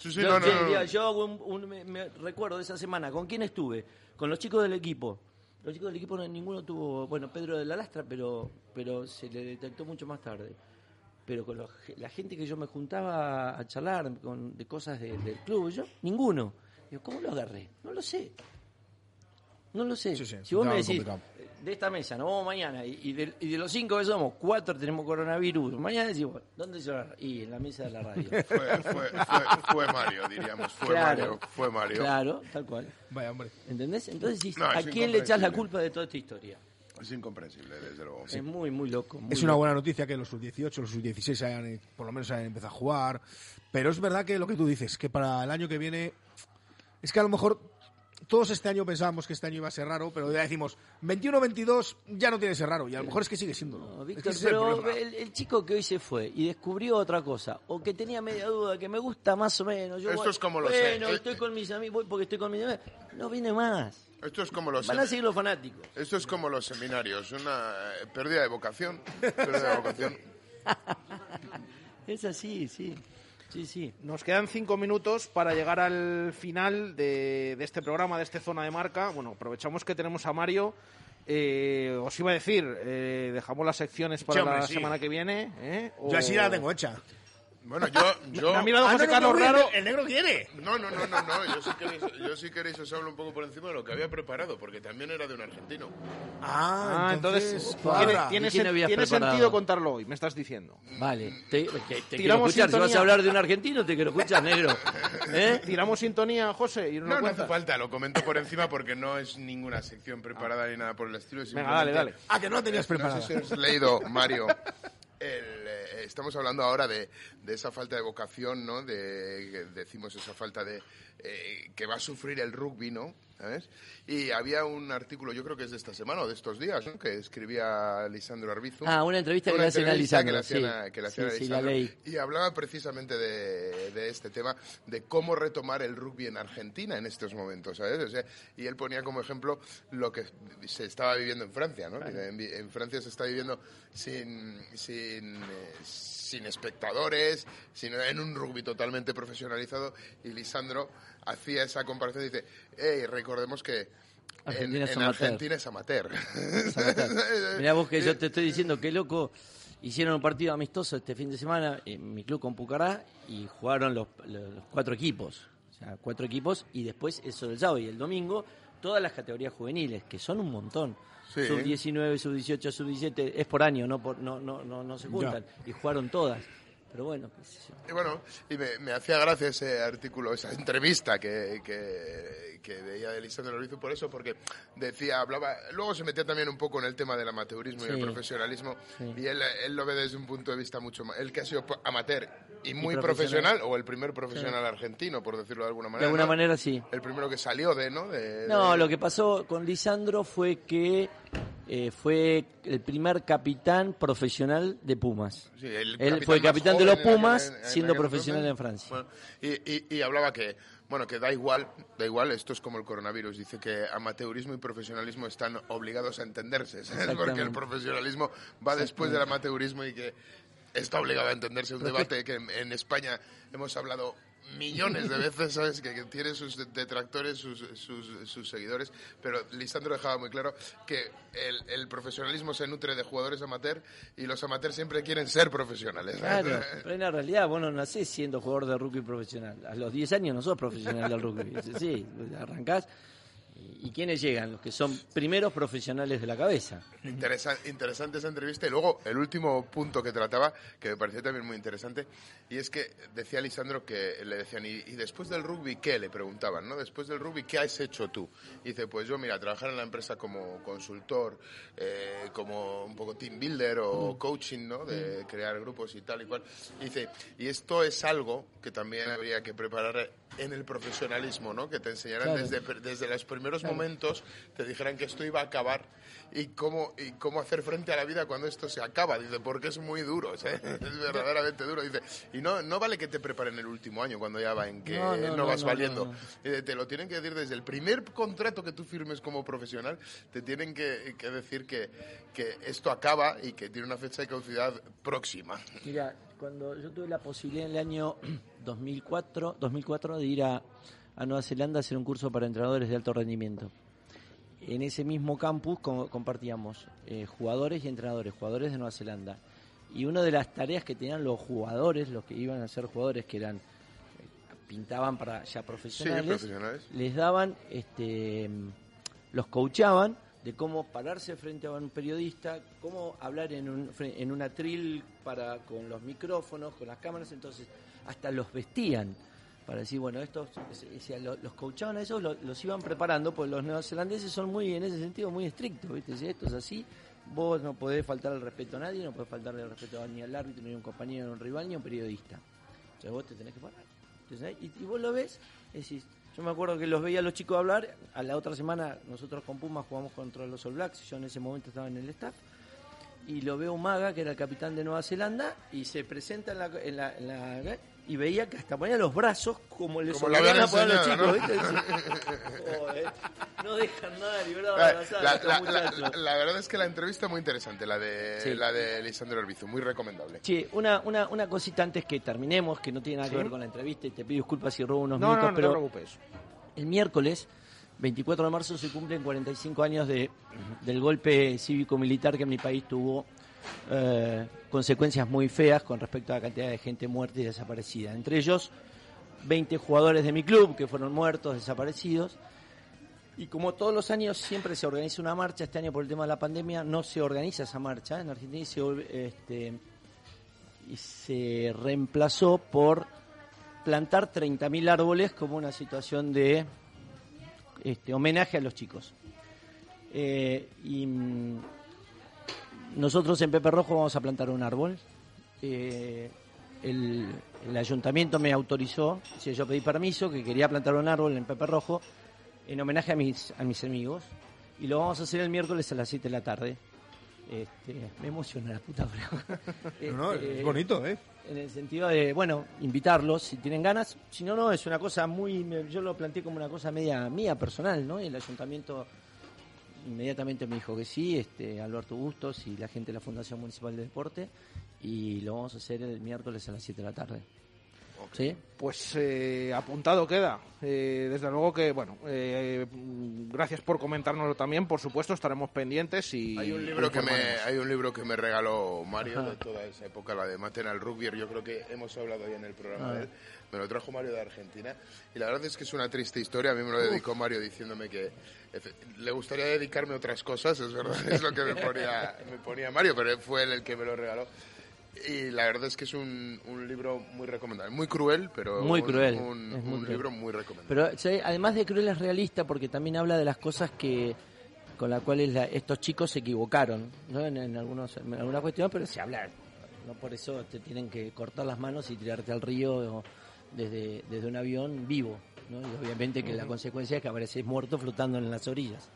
Sí, sí, yo, no, yo- yo un- un- me, me recuerdo de esa semana, ¿con quién estuve? Con los chicos del equipo. Los chicos del equipo no- ninguno tuvo, bueno, Pedro de la Lastra, pero, pero se le detectó mucho más tarde. Pero con los- la gente que yo me juntaba a charlar con, de cosas de- del club, yo, ninguno. Digo, ¿cómo lo agarré? No lo sé. No lo sé. Sí, si vos me decís, complicado. De esta mesa, nos vamos mañana, y, y de, y de los cinco que somos, cuatro tenemos coronavirus. Mañana decimos, ¿dónde se va? Y en la mesa de la radio. [LAUGHS] Fue, fue, fue, fue Mario, diríamos. Fue Claro. Mario. Fue Mario. Claro, tal cual. Vaya, hombre. ¿Entendés? Entonces, No, ¿a quién le echás la culpa de toda esta historia? Es incomprensible, desde luego. Es muy, muy loco. muy Es una loco. buena noticia que los sub-18, los sub-16 hayan, por lo menos hayan empezado a jugar. Pero es verdad que lo que tú dices, que para el año que viene. Es que a lo mejor todos este año pensábamos que este año iba a ser raro, pero ya decimos 21-22 ya no tiene que ser raro. Y a lo mejor es que sigue siendo. No, Víctor, es pero el, el chico que hoy se fue y descubrió otra cosa, o que tenía media duda, que me gusta más o menos. Yo, Esto bueno, es como los- Bueno, estoy con mis amigos, voy porque estoy con mis amigos. No viene más. Esto es como los Van a seguir los fanáticos. Esto es como los seminarios, una eh, pérdida de vocación. Pérdida de vocación. [LAUGHS] Es así, sí. Sí, sí. Nos quedan cinco minutos para llegar al final de, de este programa, de este zona de marca. Bueno, aprovechamos que tenemos a Mario. Eh, os iba a decir, eh, dejamos las secciones para Sí, hombre, la sí. semana que viene. ¿eh? Yo así la tengo hecha. Bueno, yo... yo... Me ha mirado Ah, José no, no, Carlos no, raro. El negro quiere. No, no, no, no, no. Yo si queréis, yo si queréis os hablo un poco por encima de lo que había preparado, porque también era de un argentino. Ah, Ah, entonces, tiene, cuadra. tiene sentido contarlo hoy, me estás diciendo. Vale, te, te- te quiero Tiramos escuchar. Si vas a hablar de un argentino, te quiero escuchar, negro. [LAUGHS] ¿Eh? Tiramos sintonía, José, y lo No, no hace falta, lo comento por encima porque no es ninguna sección preparada ni nada por el estilo. Venga, dale, dale. Ah, que no la tenías No preparada. sé si has leído, Mario. el, [LAUGHS] estamos hablando ahora de, de esa falta de vocación, ¿no? De, decimos esa falta de... eh, que va a sufrir el rugby, ¿no? ¿sabes? Y había un artículo, yo creo que es de esta semana o de estos días, ¿no? que escribía Lisandro Arbizu. Ah, una entrevista que le hacen a Lisandro, que le hacían sí. a- que le hacían Sí, a sí, la Lisandro. leí. Y hablaba precisamente de, de este tema, de cómo retomar el rugby en Argentina en estos momentos, ¿sabes? O sea, y él ponía como ejemplo lo que se estaba viviendo en Francia, ¿no? En, en Francia se está viviendo sin, sin, eh, sin espectadores, sino en un rugby totalmente profesionalizado. Y Lisandro hacía esa comparación y dice, hey, recordemos que Argentina en, es en amateur". Argentina es amateur. [LAUGHS] Mirá vos que yo te estoy diciendo que loco. Hicieron un partido amistoso este fin de semana en mi club con Pucará y jugaron los, los cuatro equipos. O sea, cuatro equipos y después eso del sábado y el domingo todas las categorías juveniles, que son un montón. Sí. Sub 19, sub 18, sub 17, es por año, no, por, no, no, no, no se juntan. Y jugaron todas. Pero bueno. Y bueno, y me, me hacía gracia ese artículo, esa entrevista que, que, que veía de Lisandro Lorizu por eso, porque decía, hablaba, luego se metía también un poco en el tema del amateurismo y Sí. el profesionalismo, Sí. y él, él lo ve desde un punto de vista mucho más, él que ha sido amateur y muy profesional. profesional, o el primer profesional argentino, por decirlo de alguna manera. De alguna ¿no? manera sí. El primero que salió de, ¿no? De- No, de- lo que pasó con Lisandro fue que eh, fue el primer capitán profesional de Pumas. Sí, el Él fue capitán de los en Pumas en- en siendo aquel profesional en Francia. Bueno, y, y- y hablaba que, bueno, que da igual, da igual, esto es como el coronavirus, dice que amateurismo y profesionalismo están obligados a entenderse, ¿sabes? porque el profesionalismo va después del amateurismo y que está obligado a entenderse. Un debate que en, en España hemos hablado millones de veces, ¿sabes? Que, tiene sus detractores, sus, sus, seguidores, pero Lisandro dejaba muy claro que el, profesionalismo se nutre de jugadores amateur y los amateurs siempre quieren ser profesionales. ¿sabes? Claro, en la realidad vos no nacés siendo jugador de rugby profesional. A los 10 años no sos profesional del rugby. Sí, arrancás. ¿Y quiénes llegan? Los que son primeros profesionales de la cabeza. Interesa- interesante esa entrevista. Y luego el último punto que trataba, que me pareció también muy interesante, y es que decía Lisandro que le decían, ¿y, y después del rugby qué? Le preguntaban, ¿no? Después del rugby, ¿qué has hecho tú? Y dice, pues yo, mira, trabajar en la empresa como consultor, eh, como un poco team builder o coaching, ¿no? De crear grupos y tal y cual. Y dice, y esto es algo que también habría que preparar en el profesionalismo, ¿no? Que te enseñaran Claro. desde, desde los primeros Claro. momentos, te dijeran que esto iba a acabar y cómo, y cómo hacer frente a la vida cuando esto se acaba. Dice, porque es muy duro, ¿sabes? [LAUGHS] es verdaderamente duro. Dice, y no, no vale que te preparen el último año cuando ya va en que No, no, no, vas no, valiendo. Dice, te lo tienen que decir desde el primer contrato que tú firmes como profesional, te tienen que, que decir que, que esto acaba y que tiene una fecha de caducidad próxima. Mira, cuando yo tuve la posibilidad en el año [CLEARS THROAT] 2004, 2004 de ir a, a Nueva Zelanda a hacer un curso para entrenadores de alto rendimiento. En ese mismo campus co- compartíamos eh, jugadores y entrenadores, jugadores de Nueva Zelanda. Y una de las tareas que tenían los jugadores, los que iban a ser jugadores que eran eh, pintaban para ya profesionales, profesionales. les daban, este, los coachaban de cómo pararse frente a un periodista, cómo hablar en un, en un atril para, con los micrófonos, con las cámaras, entonces hasta los vestían para decir, bueno, estos, o sea, lo- los coachaban a esos, lo- los iban preparando, porque los neozelandeses son muy, en ese sentido, muy estrictos, ¿viste? Si esto es así, vos no podés faltar el respeto a nadie, no podés faltarle el respeto ni al árbitro, ni a un compañero, ni a un rival, ni a un periodista. Entonces vos te tenés que parar. Entonces, y, y vos lo ves, decís, yo me acuerdo que los veía a los chicos hablar, a la otra semana nosotros con Pumas jugamos contra los All Blacks, yo en ese momento estaba en el staff, y lo veo Maga, que era el capitán de Nueva Zelanda, y se presenta en la, la- y veía que hasta ponía los brazos como les Como habían a poner a los chicos, ¿no? ¿viste? [LAUGHS] Joder, no dejan nada La, al azar, la- la- muchachos. la- la verdad es que la entrevista muy interesante, la de, Sí. la de Lisandro Arbizu, muy recomendable. Che, una, una, una cosita antes que terminemos, que no tiene nada que Sí. ver con la entrevista, y te pido disculpas si robo unos No, minutos, no, no te pero preocupes. el miércoles, 24 de marzo, se cumplen 45 años de, del golpe cívico-militar que en mi país tuvo eh, consecuencias muy feas con respecto a la cantidad de gente muerta y desaparecida. Entre ellos, 20 jugadores de mi club que fueron muertos, desaparecidos. Y como todos los años siempre se organiza una marcha, este año por el tema de la pandemia no se organiza esa marcha en Argentina y se, este, y se reemplazó por plantar 30.000 árboles como una situación de este, homenaje a los chicos. Eh, y nosotros en Pepe Rojo vamos a plantar un árbol. Eh, el, el ayuntamiento me autorizó, si yo pedí permiso, que quería plantar un árbol en Pepe Rojo, en homenaje a mis, a mis amigos. Y lo vamos a hacer el miércoles a las 7 de la tarde. Este, me emociona la puta broma. [LAUGHS] No, no, Este, es bonito, ¿eh? En el sentido de, bueno, invitarlos si tienen ganas. Si no, no, es una cosa muy. Yo lo planteé como una cosa media mía, personal, ¿no? Y el ayuntamiento inmediatamente me dijo que sí, este, Alberto Bustos y la gente de la Fundación Municipal de Deporte. Y lo vamos a hacer el miércoles a las 7 de la tarde. ¿Sí? Pues eh, apuntado queda. Eh, desde luego que, bueno, eh, gracias por comentárnoslo también. Por supuesto, estaremos pendientes y. Hay un libro que me, hay un libro que me regaló Mario Ajá. de toda esa época, la de Maten al rugby. Yo creo que hemos hablado ya en el programa Ah. de él. Me lo trajo Mario de Argentina y la verdad es que es una triste historia. A mí me lo dedicó Mario diciéndome que le gustaría dedicarme a otras cosas, es verdad, [LAUGHS] es lo que me ponía, me ponía Mario, pero fue él el que me lo regaló. Y la verdad es que es un, un libro muy recomendable, muy cruel, pero Muy un- cruel, un, muy un cruel. libro muy recomendable. Pero además de cruel es realista porque también habla de las cosas que con las cuales la- estos chicos se equivocaron ¿no? en, en algunos, en algunas cuestiones, pero se habla. No por eso te tienen que cortar las manos y tirarte al río desde, desde un avión vivo. ¿no? Y obviamente que la consecuencia es que apareces muerto flotando en las orillas.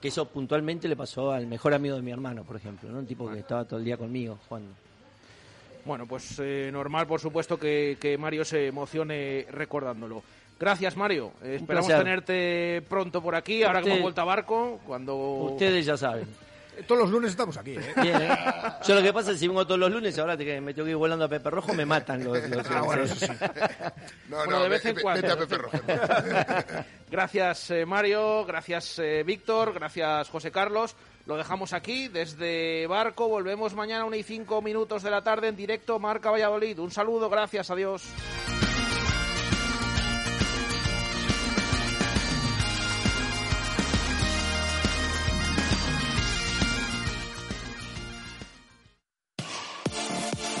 Que eso puntualmente le pasó al mejor amigo de mi hermano, por ejemplo, ¿no? un tipo que estaba todo el día conmigo jugando. Bueno, pues eh, normal, por supuesto, que, que Mario se emocione recordándolo. Gracias, Mario. Eh, esperamos placer. tenerte pronto por aquí, ahora que Usted- hemos vuelto a barco, cuando... Ustedes ya saben. Todos los lunes estamos aquí, ¿eh? Bien, ¿eh? Yo lo que pasa es que si vengo todos los lunes, ahora que me tengo que ir volando a Pepe Rojo, me matan los... los Ah, bueno, sí. [LAUGHS] No, Bueno, no, de vez ve- en cuando. vete a Pepe Rojo. [LAUGHS] Gracias, eh, Mario. Gracias, eh, Víctor. Gracias, José Carlos. Lo dejamos aquí desde Barco. Volvemos mañana a una y cinco minutos de la tarde en directo Marca Valladolid. Un saludo, gracias, adiós.